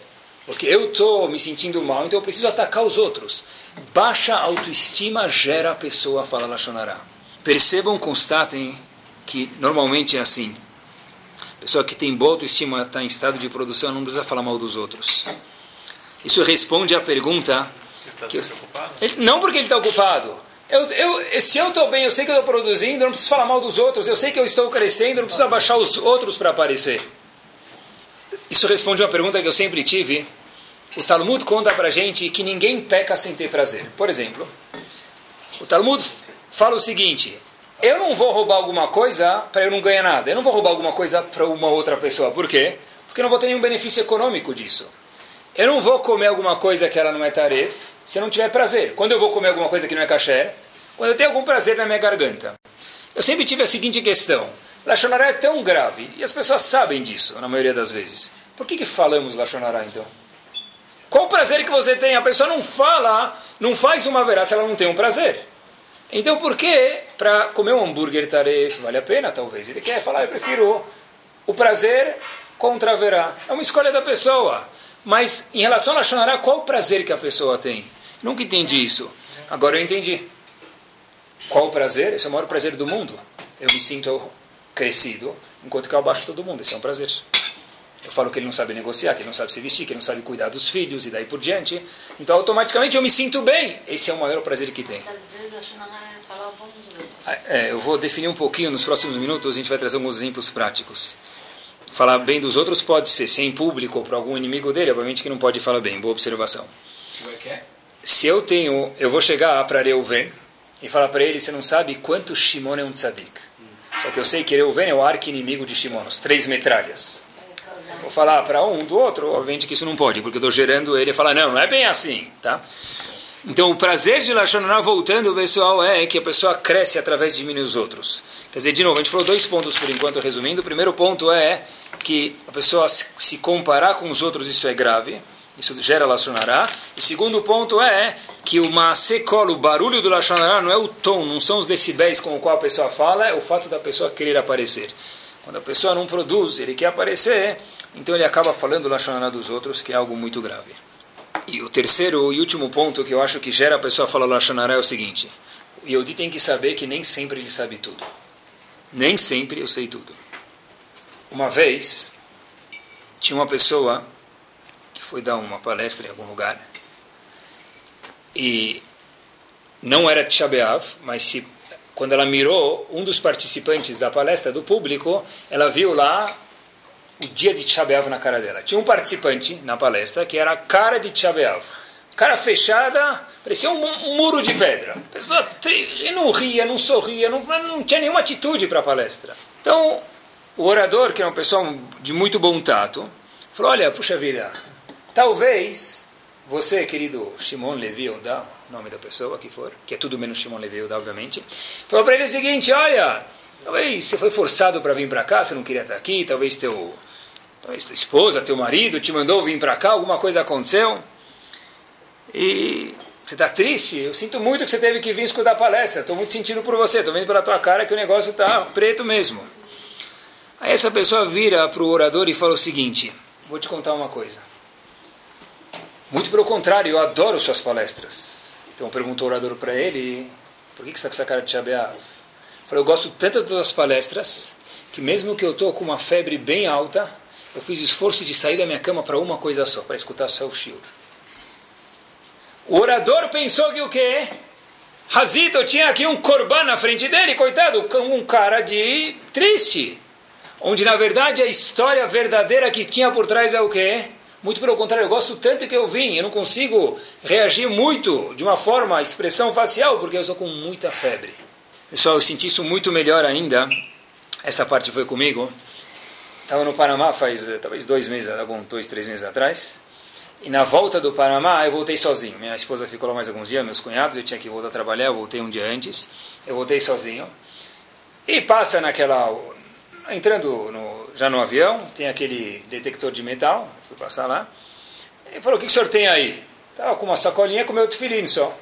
Porque eu estou me sentindo mal, então eu preciso atacar os outros. Baixa autoestima gera a pessoa a falar Lachonará. Percebam, constatem que normalmente é assim. Pessoa que tem boa autoestima, está em estado de produção, não precisa falar mal dos outros. Isso responde à pergunta. Ele está ocupado? Ele, não porque ele está ocupado. Eu, eu, se eu estou bem, eu sei que eu estou produzindo, eu não preciso falar mal dos outros. Eu sei que eu estou crescendo, eu não preciso abaixar os outros para aparecer. Isso responde a uma pergunta que eu sempre tive. O Talmud conta para gente que ninguém peca sem ter prazer. Por exemplo, o Talmud fala o seguinte: eu não vou roubar alguma coisa para eu não ganhar nada. Eu não vou roubar alguma coisa para uma outra pessoa. Por quê? Porque eu não vou ter nenhum benefício econômico disso. Eu não vou comer alguma coisa que ela não é taref se eu não tiver prazer. Quando eu vou comer alguma coisa que não é kasher, Quando eu tenho algum prazer na minha garganta, eu sempre tive a seguinte questão. Lachonará é tão grave, e as pessoas sabem disso, na maioria das vezes. Por que, que falamos Lachonará, então? Qual o prazer que você tem? A pessoa não fala, não faz uma verá se ela não tem um prazer. Então, por que para comer um hambúrguer tarefa vale a pena, talvez? Ele quer falar, eu prefiro o prazer contra verá. É uma escolha da pessoa. Mas, em relação a Lachonará, qual o prazer que a pessoa tem? Nunca entendi isso. Agora eu entendi. Qual o prazer? Esse é o maior prazer do mundo. Eu me sinto crescido, enquanto que eu abaixo todo mundo. Esse é um prazer. Eu falo que ele não sabe negociar, que ele não sabe se vestir, que ele não sabe cuidar dos filhos e daí por diante. Então, automaticamente, eu me sinto bem. Esse é o maior prazer que tem. É, eu vou definir um pouquinho nos próximos minutos, a gente vai trazer alguns exemplos práticos. Falar bem dos outros pode ser, sem público ou para algum inimigo dele, obviamente que não pode falar bem. Boa observação. Se eu tenho, eu vou chegar para Reuven, e falar para ele, você não sabe quanto Shimon é um tzadik. Só que eu sei que Reuven é o arqui-inimigo de Shimon, os três metralhas. Vou falar para um do outro, obviamente que isso não pode, porque eu estou gerando ele e falar, não, não é bem assim, tá? Então, o prazer de Lashonará, voltando, pessoal, é que a pessoa cresce através de diminuir os outros. Quer dizer, de novo, a gente falou dois pontos por enquanto, resumindo. O primeiro ponto é que a pessoa se comparar com os outros, isso é grave. Isso gera Lashonará. O segundo ponto é que o Maasekol, o barulho do Lashonará, não é o tom, não são os decibéis com o qual a pessoa fala, é o fato da pessoa querer aparecer. Quando a pessoa não produz, ele quer aparecer, então ele acaba falando Lashonará dos outros, que é algo muito grave. E o terceiro e último ponto que eu acho que gera a pessoa falar Lashonará é o seguinte. O Yehudi tem que saber que nem sempre ele sabe tudo. Nem sempre eu sei tudo. Uma vez, tinha uma pessoa foi dar uma palestra em algum lugar e não era Tisha B'Av, mas se, quando ela mirou um dos participantes da palestra do público, ela viu lá o dia de Tisha B'Av na cara dela. Tinha um participante na palestra que era a cara de Tisha B'Av. Cara fechada, parecia um, um, muro de pedra. A pessoa e não ria, não sorria, não, não tinha nenhuma atitude para a palestra. Então, o orador, que era uma pessoa de muito bom tato, falou: Olha, puxa vida, Talvez você, querido Shimon Levi Odá, nome da pessoa que for, que é tudo menos Shimon Levi obviamente, falou para ele o seguinte: olha, talvez você foi forçado para vir para cá, você não queria estar aqui, talvez teu, tua esposa, teu marido te mandou vir para cá, alguma coisa aconteceu e você está triste. Eu sinto muito que você teve que vir escutar a palestra. Estou muito sentindo por você. Estou vendo pela tua cara que o negócio está preto mesmo. Aí essa pessoa vira para o orador e fala o seguinte: Vou te contar uma coisa. Muito pelo contrário, eu adoro suas palestras. Então perguntou o orador para ele, por que, que você está com essa cara de chabeav? Falei, eu gosto tanto das suas palestras, que mesmo que eu estou com uma febre bem alta, eu fiz esforço de sair da minha cama para uma coisa só, para escutar só o shiur. O orador pensou que o quê? Razito tinha aqui um corban na frente dele, coitado, um cara de triste. Onde na verdade a história verdadeira que tinha por trás é o quê? Muito pelo contrário, eu gosto tanto que eu vim, eu não consigo reagir muito de uma forma, expressão facial, porque eu estou com muita febre. Pessoal, eu senti isso muito melhor ainda. Essa parte foi comigo. Estava no Panamá faz eh, talvez dois meses, alguns dois, três meses atrás. E na volta do Panamá eu voltei sozinho. Minha esposa ficou lá mais alguns dias, meus cunhados, eu tinha que voltar a trabalhar, eu voltei um dia antes. Eu voltei sozinho. E passa naquela. Entrando no, já no avião, tem aquele detector de metal, fui passar lá. Ele falou, o que, que o senhor tem aí? Estava com uma sacolinha com meu tefilim só.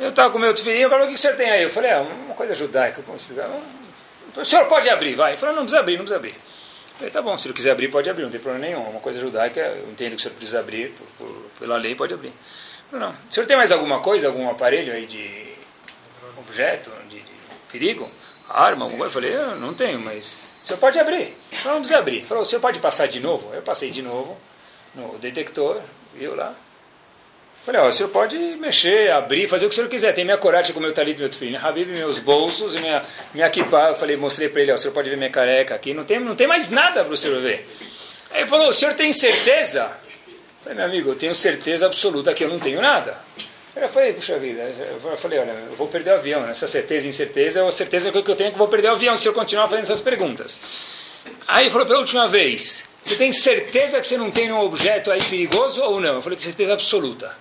Eu estava com meu tefilim, eu falei, o que, que o senhor tem aí? Eu falei, é uma coisa judaica, como explicar? O senhor pode abrir, vai. Ele falou, não, precisa abrir, não precisa abrir. Eu falei, tá bom, se ele quiser abrir, pode abrir, não tem problema nenhum. Uma coisa judaica, eu entendo que o senhor precisa abrir, por, por, pela lei, pode abrir. Falei, não. O senhor tem mais alguma coisa, algum aparelho aí de objeto, de, de perigo? arma, alguma coisa? Eu falei, eu não tenho, mas o senhor pode abrir. Falei, não precisa abrir. Ele falou, o senhor pode passar de novo? Eu passei de novo no detector, viu lá. Falei, ó, o senhor pode mexer, abrir, fazer o que o senhor quiser. Tem minha coragem com o meu talito, meu filho, Habib, meus bolsos, minha, minha kippah. Eu falei, mostrei para ele, ó, o senhor pode ver minha careca aqui. Não tem, não tem mais nada para o senhor ver. Aí ele falou, o senhor tem certeza? Eu falei, meu amigo, eu tenho certeza absoluta que eu não tenho nada. Eu falei, puxa vida, eu falei, olha, eu vou perder o avião, essa certeza e incerteza, é a certeza que eu tenho que eu vou perder o avião se eu continuar fazendo essas perguntas. Aí ele falou, pela última vez, você tem certeza que você não tem um objeto aí perigoso ou não? Eu falei, certeza absoluta.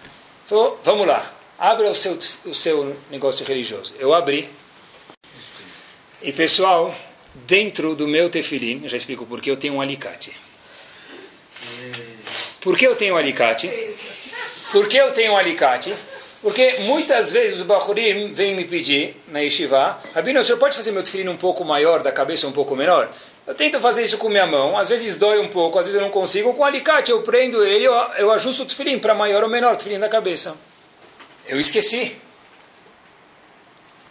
Falou, vamos lá, Abra o seu, o seu negócio religioso. Eu abri. E pessoal, dentro do meu tefilim, já explico por que eu tenho um alicate. Por que eu tenho um alicate? Por que eu tenho um alicate? Porque muitas vezes os Bahurim vêm me pedir na Yeshiva, Rabino, o senhor pode fazer meu tefilim um pouco maior, da cabeça um pouco menor? Eu tento fazer isso com minha mão, às vezes dói um pouco, às vezes eu não consigo. Com o alicate eu prendo ele, eu, eu ajusto o tefilim para maior ou menor, o tefilim da cabeça. Eu esqueci.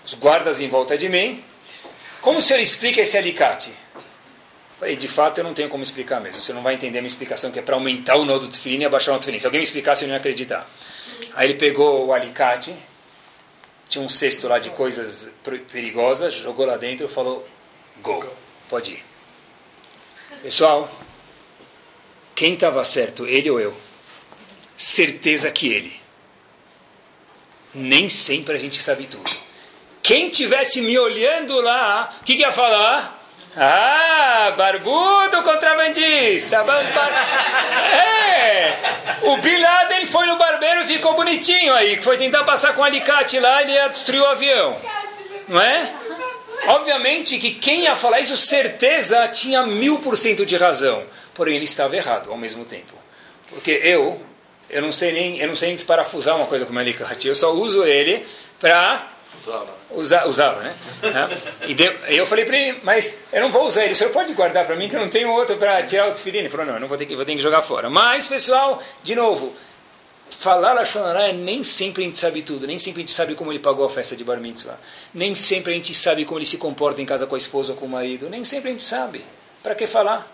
Os guardas em volta de mim. Como o senhor explica esse alicate? Falei, de fato eu não tenho como explicar mesmo. Você não vai entender a minha explicação, que é para aumentar o nó do tefilim e abaixar o tefilim. Se alguém me explicasse, eu não ia acreditar. Aí ele pegou o alicate, tinha um cesto lá de coisas perigosas, jogou lá dentro e falou, go, pode ir. Pessoal, quem estava certo, ele ou eu? Certeza que ele. Nem sempre a gente sabe tudo. Quem tivesse me olhando lá, o que, que ia falar? Ah, barbudo contrabandista. É, o Bin Laden foi no barbeiro e ficou bonitinho aí. Foi tentar passar com um alicate lá, ele ia destruir o avião. Não é? Obviamente que quem ia falar isso, certeza, tinha mil por cento de razão. Porém, ele estava errado ao mesmo tempo. Porque eu, eu não sei nem, eu não sei nem desparafusar uma coisa como alicate. Eu só uso ele para Usa, usava, né? E deu, eu falei para ele, mas eu não vou usar ele, o senhor pode guardar para mim que eu não tenho outro para tirar o tefilim? Ele falou, não, eu não vou ter, que, vou ter que jogar fora. Mas, pessoal, de novo, falar Lashonará nem sempre a gente sabe tudo, nem sempre a gente sabe como ele pagou a festa de Bar Mitzvah, nem sempre a gente sabe como ele se comporta em casa com a esposa ou com o marido, nem sempre a gente sabe. Para que falar?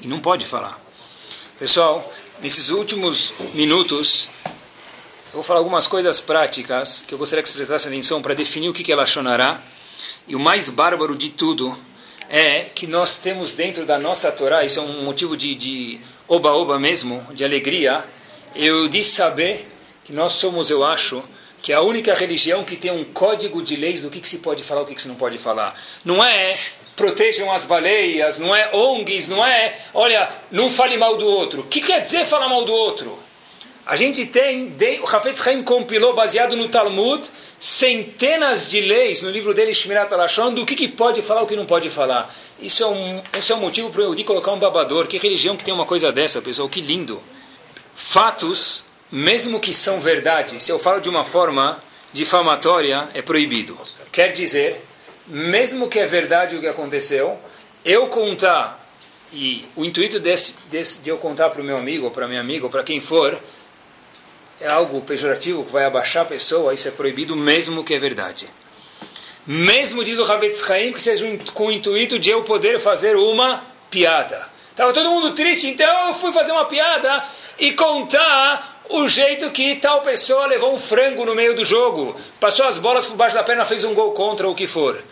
E não pode falar. Pessoal, nesses últimos minutos, eu vou falar algumas coisas práticas que eu gostaria que você prestasse atenção para definir o que é Lashonará. E o mais bárbaro de tudo é que nós temos dentro da nossa Torá, isso é um motivo de oba-oba mesmo, de alegria, eu de saber que nós somos, eu acho, que é a única religião que tem um código de leis do que, que se pode falar e o que, que se não pode falar. Não é protejam as baleias, não é ONGs, não é, olha, não fale mal do outro. O que quer dizer falar mal do outro? A gente tem, o Hafetz Haim compilou, baseado no Talmud, centenas de leis no livro dele, Shmirat Alashon, do que, que pode falar e o que não pode falar. Isso é um, isso é um motivo para eu de colocar um babador. Que religião que tem uma coisa dessa, pessoal? Que lindo. Fatos, mesmo que são verdade, se eu falo de uma forma difamatória, é proibido. Quer dizer, mesmo que é verdade o que aconteceu, eu contar, e o intuito desse, desse, de eu contar para o meu amigo, ou para minha amiga, para quem for, é algo pejorativo que vai abaixar a pessoa, isso é proibido mesmo que é verdade. Mesmo, diz o Havetz Haim, que seja com o intuito de eu poder fazer uma piada. Estava todo mundo triste, então eu fui fazer uma piada e contar o jeito que tal pessoa levou um frango no meio do jogo, passou as bolas por baixo da perna, fez um gol contra ou o que for.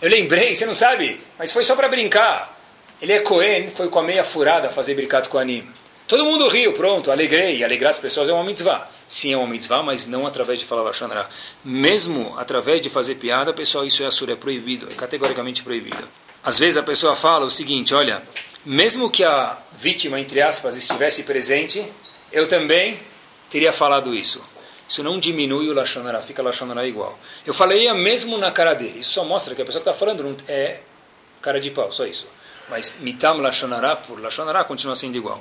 Eu lembrei, você não sabe, mas foi só para brincar. Ele é Cohen, foi com a meia furada fazer brincato com Anim. Todo mundo riu, pronto, alegrei. Alegrar as pessoas é uma mitzvah. Sim, é uma mitzvah, mas não através de falar Lashonara. Mesmo através de fazer piada, pessoal, isso é assur, é proibido, é categoricamente proibido. Às vezes a pessoa fala o seguinte, olha, mesmo que a vítima, entre aspas, estivesse presente, eu também teria falado isso. Isso não diminui o Lashonara, fica Lashonara igual. Eu falaria mesmo na cara dele. Isso só mostra que a pessoa que está falando é cara de pau, só isso. Mas mitam Lashonara por Lashonara continua sendo igual.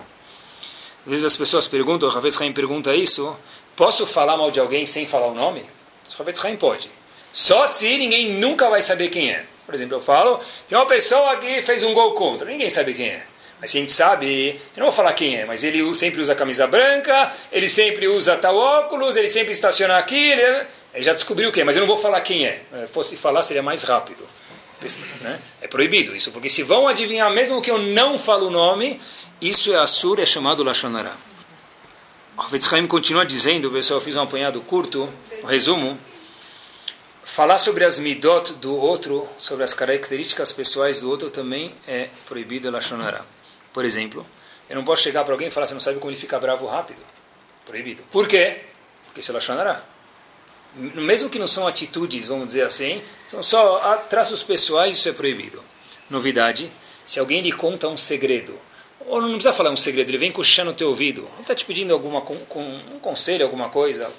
Às vezes as pessoas perguntam, o Ravetz Haim pergunta isso, posso falar mal de alguém sem falar o nome? O Ravetz Haim pode. Só se ninguém nunca vai saber quem é. Por exemplo, eu falo, tem uma pessoa que fez um gol contra, ninguém sabe quem é. Mas se a gente sabe, eu não vou falar quem é, mas ele sempre usa camisa branca, ele sempre usa tal óculos, ele sempre estaciona aqui, ele, ele já descobriu quem é, mas eu não vou falar quem é. Se fosse falar, seria mais rápido. Né? É proibido isso, porque se vão adivinhar, mesmo que eu não falo o nome, isso é Assur, é chamado Lashonara. O Haim continua dizendo, pessoal, eu fiz um apanhado curto, um resumo. Falar sobre as midot do outro, sobre as características pessoais do outro, também é proibido Lashonara. Por exemplo, eu não posso chegar para alguém e falar, você não sabe como ele fica bravo rápido. Proibido. Por quê? Porque isso é Lashonara. Mesmo que não são atitudes, vamos dizer assim, são só traços pessoais, isso é proibido. Novidade, se alguém lhe conta um segredo, ou não precisa falar um segredo, ele vem coxando no teu ouvido. Ele está te pedindo alguma, um conselho, alguma coisa.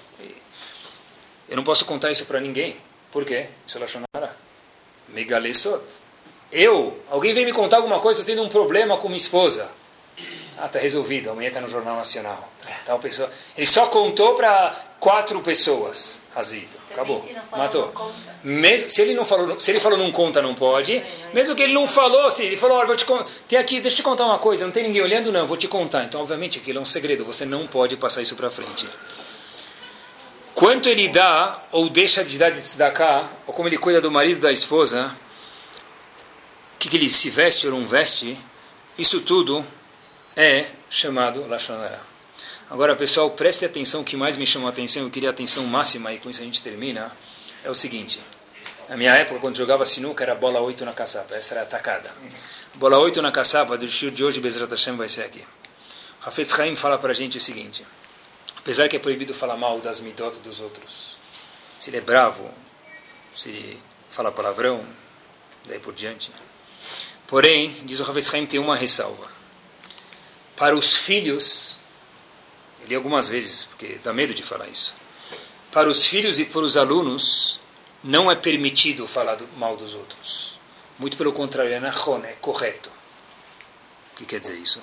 Eu não posso contar isso para ninguém. Por quê? Isso é Lashonara. Megalesot. Eu, alguém vem me contar alguma coisa, eu tenho um problema com minha esposa. Ah, está resolvido, amanhã está no Jornal Nacional. Tal pessoa. Ele só contou para quatro pessoas. Razito. Acabou. Matou. Mesmo, se ele não falou, se ele falou não conta, não pode. Mesmo que ele não falou, se ele falou, olha, vou te tem aqui, deixa eu te contar uma coisa, não tem ninguém olhando, não, vou te contar. Então, obviamente, aquilo é um segredo, você não pode passar isso para frente. Quanto ele dá ou deixa de dar de cá, ou como ele cuida do marido da esposa, o que, que ele se veste ou não veste, isso tudo é chamado Lashonara. Agora, pessoal, preste atenção, o que mais me chamou a atenção, eu queria atenção máxima, e com isso a gente termina, é o seguinte. Na minha época, quando jogava sinuca, era bola 8 na caçapa, essa era a atacada. Bola 8 na caçapa, do shur de hoje, Bezrat Hashem, vai ser aqui. Hafetz Haim fala para a gente o seguinte, apesar que é proibido falar mal das midot dos outros, se ele é bravo, se ele fala palavrão, daí por diante. Porém, diz o Hafetz Haim, tem uma ressalva para os filhos, eu li algumas vezes, porque dá medo de falar isso. Para os filhos e para os alunos, não é permitido falar mal dos outros. Muito pelo contrário, é nahon, é correto. O que quer dizer isso?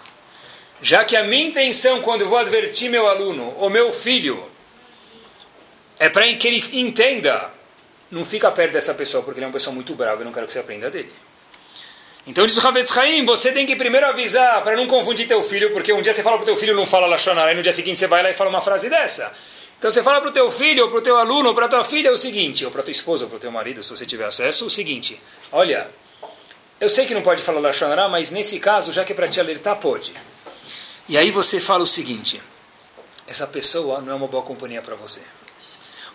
Já que a minha intenção, quando vou advertir meu aluno ou meu filho, é para que ele entenda, não fica perto dessa pessoa, porque ele é uma pessoa muito brava e não quero que você aprenda dele. Então diz o Havetz Haim, você tem que primeiro avisar para não confundir teu filho, porque um dia você fala para o teu filho não fala Lashonara, e no dia seguinte você vai lá e fala uma frase dessa. Então você fala para o teu filho, ou para o teu aluno, ou para tua filha o seguinte, ou para tua esposa, ou para o teu marido, se você tiver acesso, o seguinte, olha, eu sei que não pode falar Lashonara, mas nesse caso, já que é para te alertar, pode. E aí você fala o seguinte, essa pessoa não é uma boa companhia para você.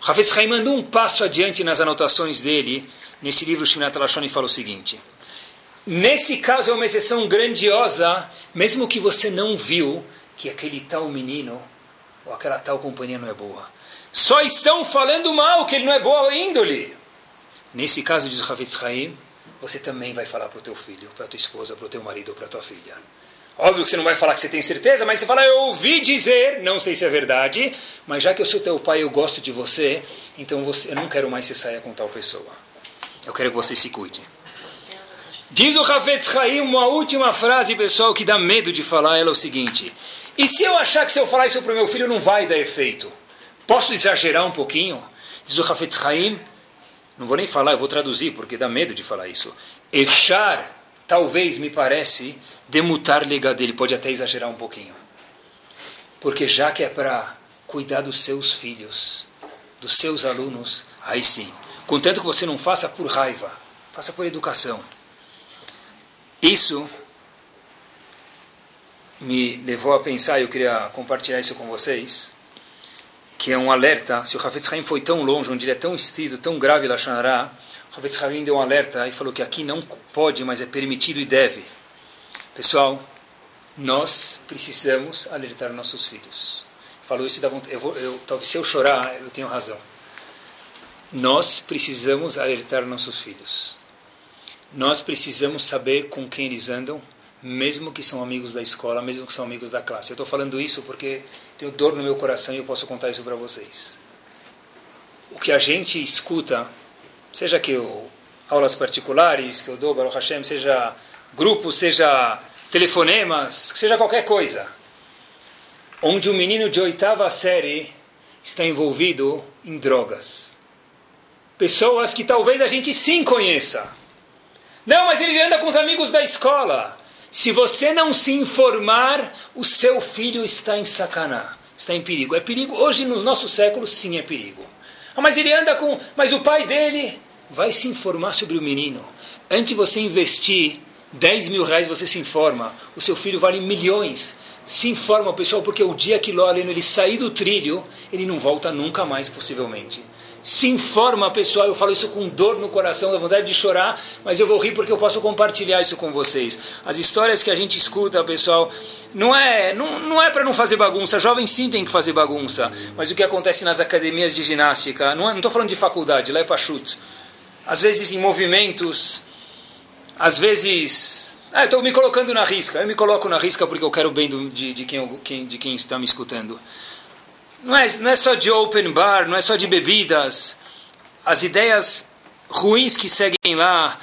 O Havetz Haim mandou um passo adiante nas anotações dele, nesse livro Shminat Lashon, e fala o seguinte... Nesse caso é uma exceção grandiosa, mesmo que você não viu que aquele tal menino ou aquela tal companhia não é boa. Só estão falando mal que ele não é boa índole. Nesse caso, diz Havetz Haim, você também vai falar para o teu filho, para a tua esposa, para o teu marido ou para a tua filha. Óbvio que você não vai falar que você tem certeza, mas você fala, eu ouvi dizer, não sei se é verdade, mas já que eu sou teu pai eu gosto de você, então você, eu não quero mais que você saia com tal pessoa. Eu quero que você se cuide. Diz o Havetz Haim uma última frase, pessoal, que dá medo de falar, ela é o seguinte. E se eu achar que se eu falar isso para o meu filho não vai dar efeito? Posso exagerar um pouquinho? Diz o Havetz Haim, não vou nem falar, eu vou traduzir, porque dá medo de falar isso. Efchar, talvez, me parece, demutar legal dele, pode até exagerar um pouquinho. Porque já que é para cuidar dos seus filhos, dos seus alunos, aí sim. Contanto que você não faça por raiva, faça por educação. Isso me levou a pensar, eu queria compartilhar isso com vocês, que é um alerta, se o Hafetz Haim foi tão longe, onde ele é tão estrido, tão grave, Lashonará, o Hafetz Haim deu um alerta e falou que aqui não pode, mas é permitido e deve. Pessoal, nós precisamos alertar nossos filhos. Falou isso da vontade, eu vou, eu, talvez se eu chorar, eu tenho razão. Nós precisamos alertar nossos filhos nós precisamos saber com quem eles andam, mesmo que são amigos da escola, mesmo que são amigos da classe. Eu estou falando isso porque tenho dor no meu coração e eu posso contar isso para vocês. O que a gente escuta, seja que eu aulas particulares que eu dou, Baruch Hashem, seja grupos, seja telefonemas, seja qualquer coisa, onde um menino de oitava série está envolvido em drogas. Pessoas que talvez a gente sim conheça não, mas ele anda com os amigos da escola. Se você não se informar, o seu filho está em sacaná, está em perigo. É perigo. Hoje, nos nossos séculos, sim é perigo. Ah, mas ele anda com. Mas o pai dele vai se informar sobre o menino. Antes de você investir 10 mil reais, você se informa. O seu filho vale milhões. Se informa, pessoal, porque o dia que Loleno ele sair do trilho, ele não volta nunca mais, possivelmente se informa, pessoal. Eu falo isso com dor no coração, da vontade de chorar, mas eu vou rir porque eu posso compartilhar isso com vocês. As histórias que a gente escuta, pessoal, não é, não, não é para não fazer bagunça. Jovens sim tem que fazer bagunça, mas o que acontece nas academias de ginástica, não estou falando de faculdade, lá é pachuto. Às vezes em movimentos, às vezes ah, estou me colocando na risca. Eu me coloco na risca porque eu quero bem do, de, de, quem, de quem está me escutando. Não é, não é só de open bar, não é só de bebidas. As ideias ruins que seguem lá,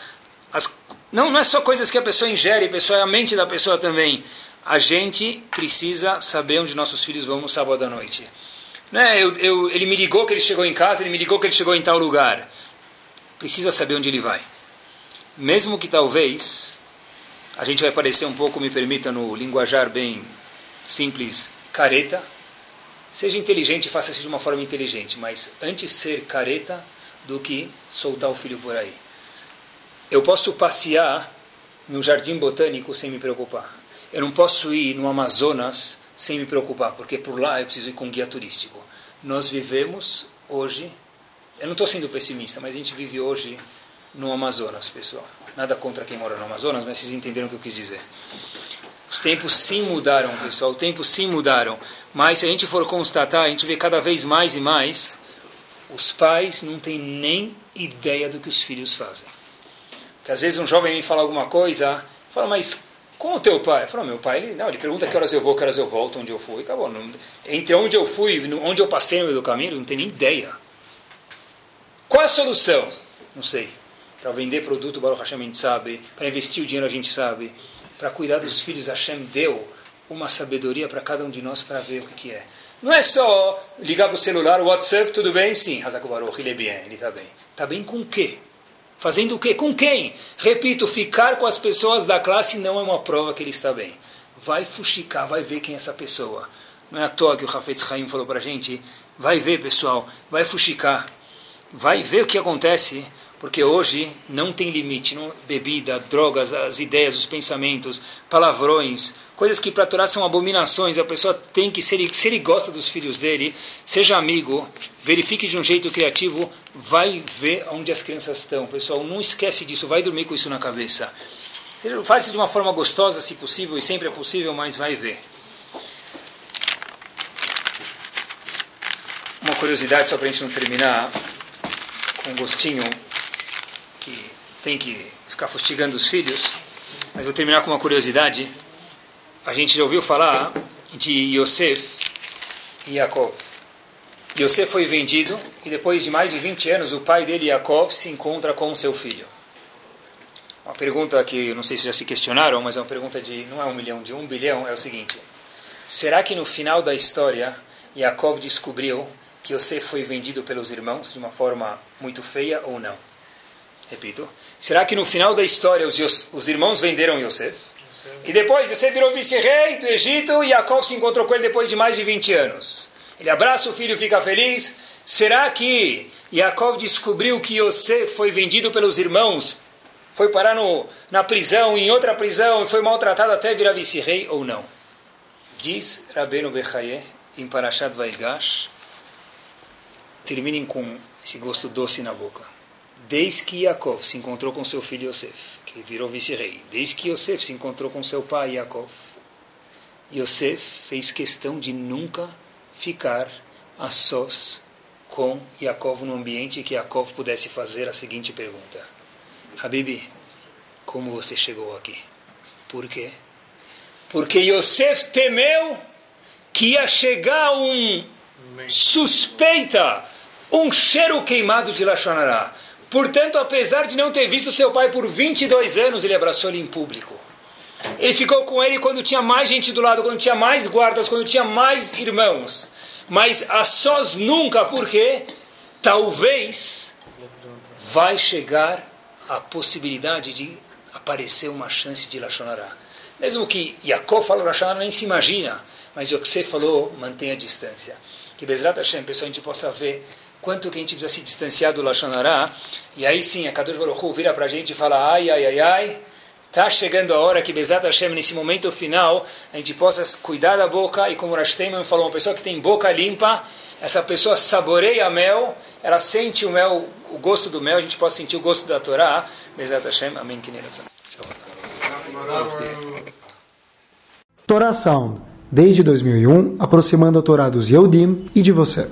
as, não, não é só coisas que a pessoa ingere, a, a mente da pessoa também. A gente precisa saber onde nossos filhos vão no sábado à noite. Não é, eu, eu, ele me ligou que ele chegou em casa, ele me ligou que ele chegou em tal lugar. Precisa saber onde ele vai. Mesmo que talvez a gente vai parecer um pouco, me permita, no linguajar bem simples, careta. Seja inteligente e faça isso de uma forma inteligente, mas antes ser careta do que soltar o filho por aí. Eu posso passear no jardim botânico sem me preocupar. Eu não posso ir no Amazonas sem me preocupar, porque por lá eu preciso ir com guia turístico. Nós vivemos hoje, eu não estou sendo pessimista, mas a gente vive hoje no Amazonas, pessoal. Nada contra quem mora no Amazonas, mas vocês entenderam o que eu quis dizer. Os tempos sim mudaram, pessoal. Os tempos sim mudaram. Mas se a gente for constatar, a gente vê cada vez mais e mais, os pais não têm nem ideia do que os filhos fazem. Porque às vezes um jovem me fala alguma coisa, fala, mas como o teu pai? Eu falo, meu pai, ele, não, ele pergunta que horas eu vou, que horas eu volto, onde eu fui. Acabou. Não, entre onde eu fui onde eu passei no meio do caminho, não tem nem ideia. Qual a solução? Não sei. Para vender produto, Baruch Hashem a gente sabe. Para investir o dinheiro a gente sabe. Para cuidar dos filhos, Hashem deu uma sabedoria para cada um de nós para ver o que, que é. Não é só ligar para o celular, WhatsApp, tudo bem? Sim, Hazak Baruch, ele é bem, ele está bem. Está bem com o quê? Fazendo o quê? Com quem? Repito, ficar com as pessoas da classe não é uma prova que ele está bem. Vai fuxicar, vai ver quem é essa pessoa. Não é à toa que o Rafetz Haim falou para a gente. Vai ver, pessoal, vai fuxicar. Vai ver o que acontece porque hoje não tem limite, não, bebida, drogas, as ideias, os pensamentos, palavrões, coisas que para Torá são abominações. A pessoa tem que, se ele, se ele gosta dos filhos dele, seja amigo, verifique de um jeito criativo, vai ver onde as crianças estão. Pessoal, não esquece disso, vai dormir com isso na cabeça. Faz de uma forma gostosa, se possível, e sempre é possível, mas vai ver. Uma curiosidade, só para a gente não terminar com um gostinho tem que ficar fustigando os filhos, mas vou terminar com uma curiosidade. A gente já ouviu falar de Yosef e Yaakov. Yosef foi vendido e depois de mais de 20 anos o pai dele, Yaakov, se encontra com seu filho. Uma pergunta que não sei se já se questionaram, mas é uma pergunta de não é um milhão, de um bilhão, é o seguinte. Será que no final da história Yaakov descobriu que Yosef foi vendido pelos irmãos de uma forma muito feia ou não? Repito. Será que no final da história os, os irmãos venderam Yosef? E depois Yosef virou vice-rei do Egito e Jacob se encontrou com ele depois de mais de 20 anos. Ele abraça o filho fica feliz. Será que Jacob descobriu que Yosef foi vendido pelos irmãos, foi parar no, na prisão, em outra prisão, e foi maltratado até virar vice-rei ou não? Diz Rabbeinu Bechaye em Parashat Vaigash, terminem com esse gosto doce na boca desde que Yaakov se encontrou com seu filho Yosef, que virou vice-rei, desde que Yosef se encontrou com seu pai Yaakov, Yosef fez questão de nunca ficar a sós com Yaakov no ambiente que Yaakov pudesse fazer a seguinte pergunta: Habibi, como você chegou aqui? Por quê? Porque Yosef temeu que ia chegar um suspeita, um cheiro queimado de Lachonará Portanto, apesar de não ter visto seu pai por 22 anos, ele abraçou ele em público. Ele ficou com ele quando tinha mais gente do lado, quando tinha mais guardas, quando tinha mais irmãos. Mas a sós nunca, porque talvez vai chegar a possibilidade de aparecer uma chance de Lachonará. Mesmo que Yaakov falou Lachonará, nem se imagina. Mas o que você falou, mantenha a distância. Que Bezrat Hashem, pessoal, a gente possa ver quanto que a gente precisa se distanciar do Lachonará. E aí sim, a Kadosh Baruch Hu vira para a gente e fala, ai, ai, ai, ai, está chegando a hora que Bezat Hashem, nesse momento final, a gente possa cuidar da boca, e como Rash falou, uma pessoa que tem boca limpa, essa pessoa saboreia mel, ela sente o mel, o gosto do mel, a gente possa sentir o gosto da Torá. Bezat Hashem, amém. Torá Sound, desde 2001, aproximando a Torá dos Yehudim e de você.